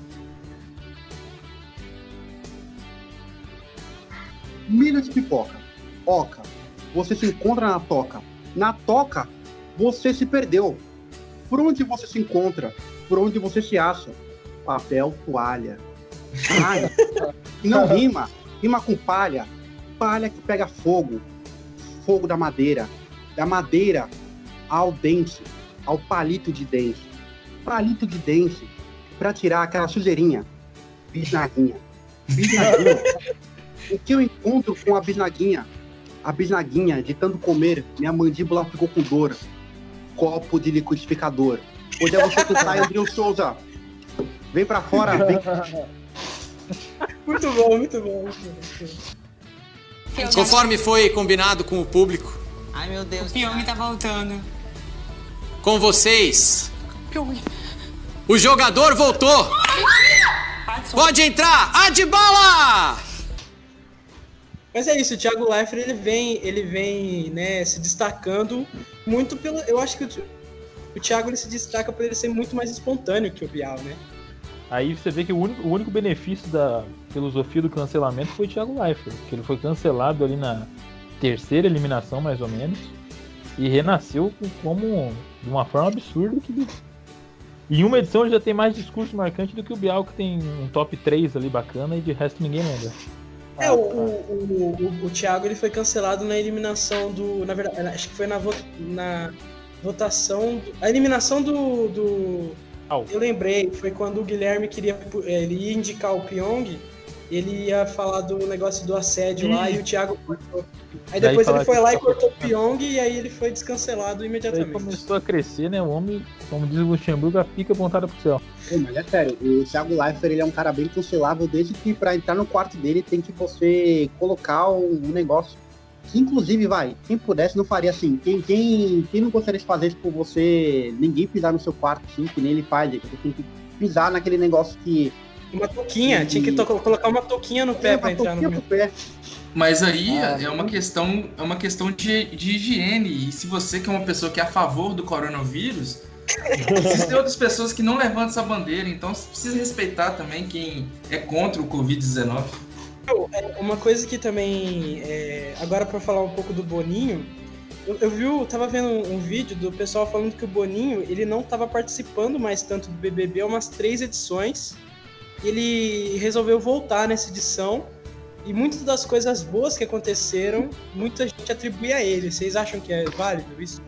Milho de pipoca. Oca. Você se encontra na toca. Na toca, você se perdeu. Por onde você se encontra? Por onde você se acha? Papel, toalha. Ai, não rima. Rima com palha. Palha que pega fogo. Fogo da madeira. Da madeira ao dente. Ao palito de dente. Palito de dente. Pra tirar aquela sujeirinha. Bisnaguinha. Bisnaguinha. o que eu encontro com a bisnaguinha? A bisnaguinha, de tanto comer, minha mandíbula ficou com dor. Copo de liquidificador. Onde é você que sai, Andril Souza? Vem pra fora, vem. Muito bom, muito bom. Muito bom. Conforme foi combinado com o público, Ai, meu Deus. O Pyong tá voltando. com vocês, Pyong. o jogador voltou. Pode entrar, Adbala! Mas é isso, o Thiago Leifert ele vem, ele vem, né, se destacando muito pelo. Eu acho que o, o Thiago ele se destaca por ele ser muito mais espontâneo que o Bial, né? Aí você vê que o único, o único benefício da filosofia do cancelamento foi o Thiago Leifert, que ele foi cancelado ali na terceira eliminação, mais ou menos, e renasceu com- como de uma forma absurda que em uma edição ele já tem mais discurso marcante do que o Bial, que tem um top 3 ali bacana e de resto ninguém lembra. É, o, o, o, o Thiago ele foi cancelado na eliminação do. Na verdade, acho que foi na, vo- na votação. do- a eliminação do. do eu lembrei, foi quando o Guilherme queria. eh, Ele ia indicar o Pyong, ele ia falar do negócio do assédio lá e o Thiago cortou. Aí Daí depois ele foi lá e cortou o Pyong e aí ele foi descancelado Aí imediatamente. começou a crescer, né? O homem, como diz o Luxemburgo, a pica apontada pro céu. Pô, mas é sério, o Thiago Leifert ele é um cara bem cancelável, desde que pra entrar no quarto dele tem que você colocar um, negócio. Que inclusive, vai, quem pudesse não faria assim. Quem, quem, quem não gostaria de fazer isso por você, ninguém pisar no seu quarto, assim, que nem ele faz, você tem que pisar naquele negócio que. Uma touquinha, tinha que to- colocar uma touquinha no pé É, pra uma entrar no pé. Mas aí Ah, é uma questão, é uma questão de, de higiene. E se você que é uma pessoa que é a favor do coronavírus, existem outras pessoas que não levantam essa bandeira. Então você precisa respeitar também quem é contra o Covid-19. É, Uma coisa que também. é, agora pra falar um pouco do Boninho, eu, eu vi, eu tava vendo um, um vídeo do pessoal falando que o Boninho ele não tava participando mais tanto do BBB há umas três edições. Ele resolveu voltar nessa edição. E muitas das coisas boas que aconteceram, muita gente atribui a ele. Vocês acham que é válido isso?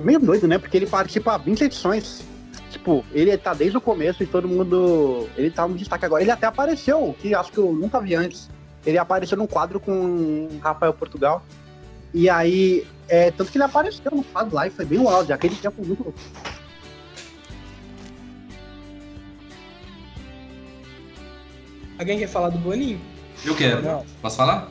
Meio doido, né? Porque ele participa há 20 edições. Tipo, ele tá desde o começo e todo mundo. Ele tá no destaque agora. Ele até apareceu, que acho que eu nunca vi antes. Ele apareceu num quadro com Rafael Portugal. E aí, é, tanto que ele apareceu no quadro lá e foi bem o áudio. Aquele tempo muito. Alguém quer falar do Boninho? Eu quero. Posso falar?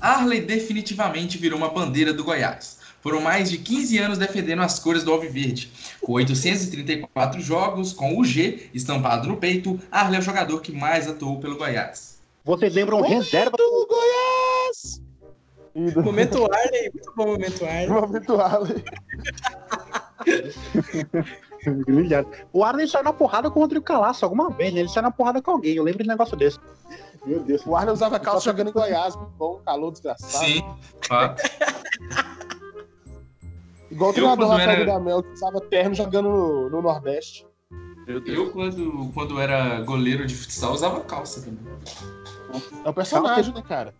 Arley definitivamente virou uma bandeira do Goiás. Foram mais de 15 anos defendendo as cores do Alviverde. Com 834 jogos, com o G estampado no peito, Arley é o jogador que mais atuou pelo Goiás. Vocês lembram reserva do Goiás? Momento Arley, muito bom momento Arley. Momento Arley. O Arley saiu na porrada com o Rodrigo Calaço alguma vez, né? Ele saiu na porrada com alguém. Eu lembro de um negócio desse. Meu Deus. O Arley usava calça jogando em Goiás. Muito bom, calor desgraçado. Sim, fato. Igual o treinador Rafael era- Dudamel, que usava terno jogando no, no Nordeste. Eu, quando, quando era goleiro de futsal, usava calça também. É o personagem, né, cara?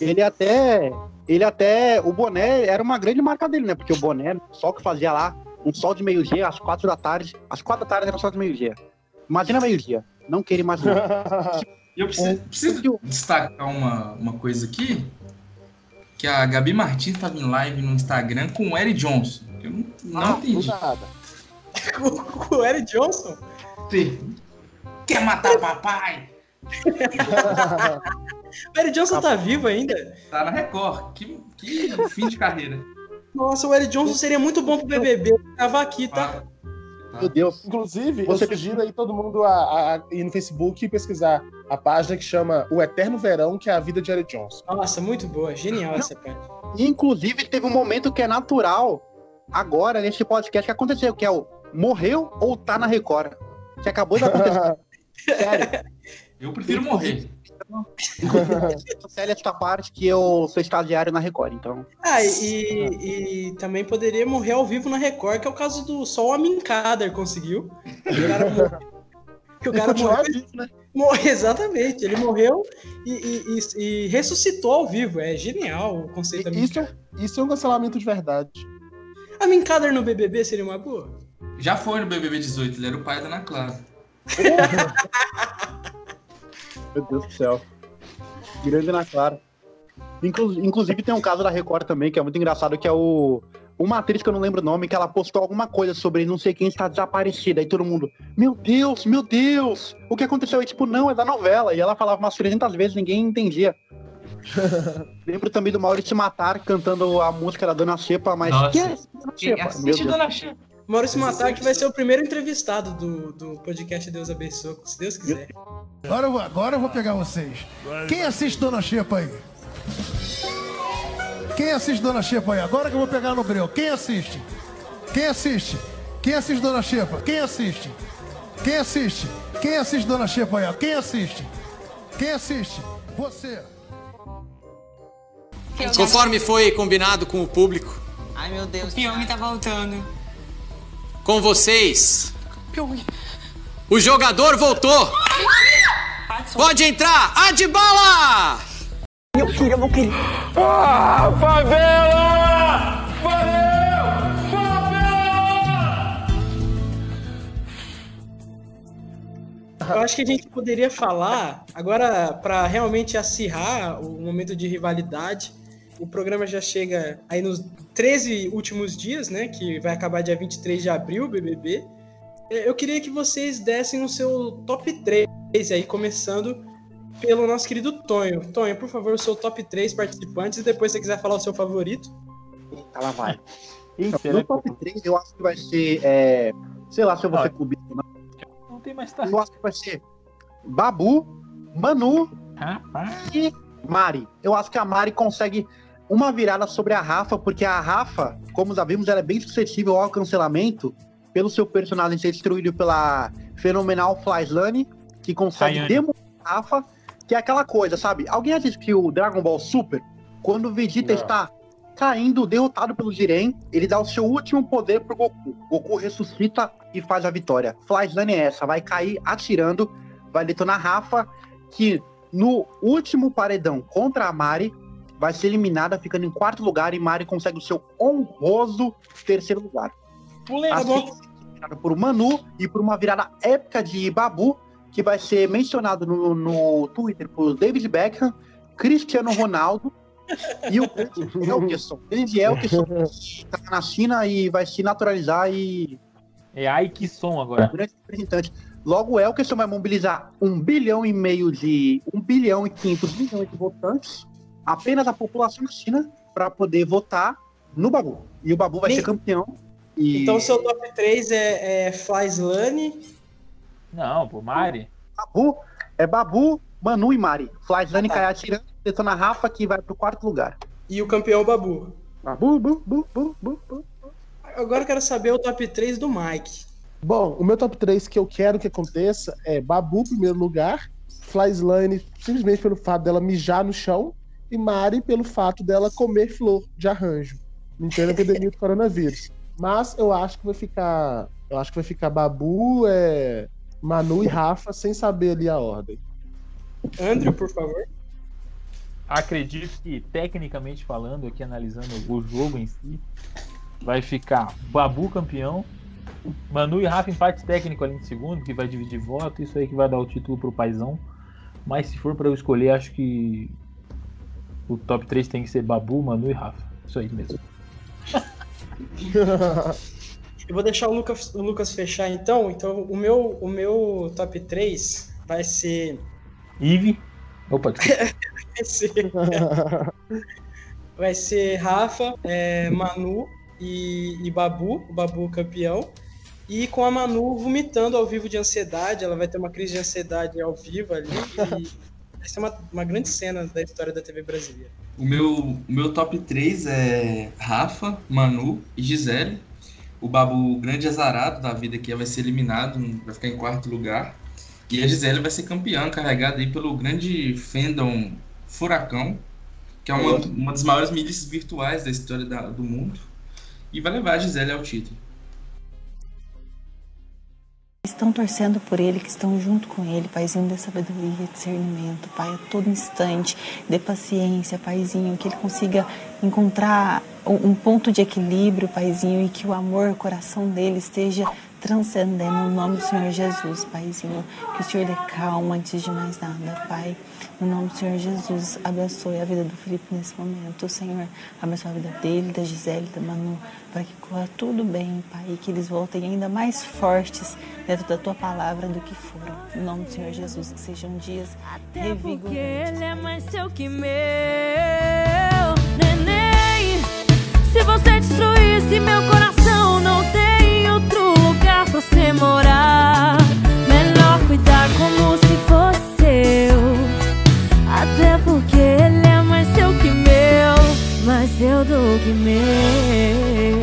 Ele até. Ele até. O boné era uma grande marca dele, né? Porque o boné, sol que fazia lá, um sol de meio-dia, às quatro da tarde. Às quatro da tarde era sol de meio-dia. Imagina meio-dia. Não queira imaginar. E eu preciso, preciso destacar uma, uma coisa aqui. Que a Gabi Martins estava em live no Instagram com o Eric Johnson. Eu não, não Ah, entendi. Com o Eric Johnson? Sim. Quer matar papai? O Eric Johnson tá vivo ainda? Tá na Record. Que, que fim de carreira. Nossa, o Eric Johnson seria muito bom pro BBB. Tava aqui, tá? Meu Deus. Inclusive, Você eu sugiro aí todo mundo a, a ir no Facebook e pesquisar a página que chama O Eterno Verão, que é a vida de Eric Johnson. Nossa, muito boa. Genial essa parte. E, inclusive, teve um momento que é natural agora nesse podcast que aconteceu, que é o morreu ou tá na Record. Que acabou de acontecer. Sério. Eu prefiro morrer. Sério essa parte que eu sou estagiário na Record, então. Ah, e, e também poderia morrer ao vivo na Record, que é o caso do só o Amin Kader conseguiu. O cara morreu. Que o cara morreu, vivo, né? Morreu, exatamente, ele morreu e, e- e- e ressuscitou ao vivo. É genial o conceito Isso, é- isso é um cancelamento de verdade. Amin Kader no BBB seria uma boa? Já foi no BBB 18, ele era o pai da Ana Clara. Meu Deus do céu. Grande na Clara. Inclu- inclusive tem um caso da Record também, que é muito engraçado, que é o. Uma atriz que eu não lembro o nome, que ela postou alguma coisa sobre não sei quem está desaparecida. Aí todo mundo, meu Deus, meu Deus, o que aconteceu? E tipo, não, é da novela. E ela falava umas 300 vezes, ninguém entendia. Lembro também do Maurício Matar cantando a música da Dona Xepa, mas. Nossa. Que é Dona Quem Xepa? assiste Meu Deus. Dona Xepa? Maurício Matar, que vai ser o primeiro entrevistado do, do podcast Deus Abençoe, se Deus quiser. Agora eu, vou- agora eu vou pegar vocês. Quem assiste Dona Xepa aí? Quem assiste Dona Xepa aí? Agora que eu vou pegar no breu. Quem assiste? Quem assiste? Quem assiste Dona Xepa? Quem assiste? Quem assiste? Quem assiste Dona Xepa aí? Quem assiste? Quem assiste? Você. Conforme foi combinado com o público, Ai, meu Deus. O Pyong tá voltando. Com vocês, o jogador voltou. Pode entrar! Adbala! Eu queria, eu queria. Ah, favela! Eu acho que a gente poderia falar, agora, para realmente acirrar o momento de rivalidade, o programa já chega aí nos 13 últimos dias, né? Que vai acabar dia 23 de abril, BBB. É, Eu queria que vocês dessem o seu top 3 aí, começando pelo nosso querido Tonho. Tonho, por favor, o seu top 3 participantes e depois se você quiser falar o seu favorito. Ela vai. Eita, no né, top 3, eu acho que vai ser. é, sei lá se eu vou Ah. ser clubista ou não. Não tem mais tarde. Eu acho que vai ser Babu, Manu e Mari. Eu acho que a Mari consegue uma virada sobre a Rafa, porque a Rafa, como já vimos, ela é bem suscetível ao cancelamento pelo seu personagem ser destruído pela fenomenal Flyslane, que consegue Rayane. demonstrar a Rafa, que é aquela coisa, sabe? Alguém assistiu o Dragon Ball Super? Quando o Vegeta Não. está caindo, derrotado pelo Jiren, ele dá o seu último poder pro Goku. Goku ressuscita e faz a vitória. Flyslane é essa, vai cair atirando, vai detonar Rafa, que no último paredão contra a Mari, vai ser eliminada, ficando em quarto lugar, e Mari consegue o seu honroso terceiro lugar. Assim, por Manu e por uma virada épica de Babu, que vai ser mencionado no, no Twitter por David Beckham, Cristiano Ronaldo e o grande Elkeson. Grande Elkeson está na China e vai se naturalizar e É ai que som agora. grande representante. Logo, o Elkerson vai mobilizar um bilhão e meio de. um bilhão e quinhentos milhões de votantes, apenas a população da China, para poder votar no Babu. E o Babu vai ser campeão. E... Então, seu top 3 é, é Flyslane. Não, pô, Mari. Babu é Babu, Manu e Mari. Flyslane cai atirando, detona Rafa, que vai pro quarto lugar. E o campeão Babu. Babu, bu, bu, bu, bu, bu. Agora eu quero saber o top 3 do Mike. Bom, o meu top 3 que eu quero que aconteça é Babu, em primeiro lugar, Flyslane, simplesmente pelo fato dela mijar no chão, e Mari, pelo fato dela comer flor de arranjo. Não entendo a epidemia do coronavírus. Mas eu acho que vai ficar. Eu acho que vai ficar Babu, é, Manu e Rafa, sem saber ali a ordem. Andrew, por favor. Acredito que, tecnicamente falando, aqui analisando o jogo em si, vai ficar Babu campeão, Manu e Rafa empate técnico ali em segundo, que vai dividir voto, isso aí que vai dar o título pro Paizão. Mas se for pra eu escolher, acho que o top 3 tem que ser Babu, Manu e Rafa. Isso aí mesmo. Eu vou deixar o Lucas, o Lucas fechar então. Então, o meu, o meu top 3 vai ser. Ive. Opa, desculpa. Vai ser, vai ser Rafa, é, Manu e, e Babu, o Babu campeão. E com a Manu vomitando ao vivo de ansiedade, ela vai ter uma crise de ansiedade ao vivo ali. E vai ser uma, uma grande cena da história da TV brasileira. O meu, o meu top 3 é Rafa, Manu e Gisele. O Babu, grande azarado da vida aqui, vai ser eliminado, vai ficar em quarto lugar. E a Gisele vai ser campeã, carregada aí pelo grande fandom Furacão, que é uma, uma das maiores milícias virtuais da história da- do mundo. E vai levar a Gisele ao título. Estão torcendo por ele, que estão junto com ele, Paizinho, dê sabedoria, discernimento, Pai, a todo instante, dê paciência, Paizinho, que ele consiga encontrar um ponto de equilíbrio, Paizinho, e que o amor, o coração dele esteja transcendendo no nome do Senhor Jesus, Paizinho. Que o Senhor dê calma antes de mais nada, Pai. No nome do Senhor Jesus, abençoe a vida do Felipe nesse momento, Senhor. Abençoe a vida dele, da Gisele, da Manu, para que corra tudo bem, Pai, e que eles voltem ainda mais fortes dentro da tua palavra do que foram. Em nome do Senhor Jesus, que sejam dias Até. Porque ele é mais seu que meu. Neném, se você destruísse meu coração, não tem outro lugar pra você morar. Melhor cuidar como se fosse seu. Até porque ele é mais seu que meu, mais seu do que meu.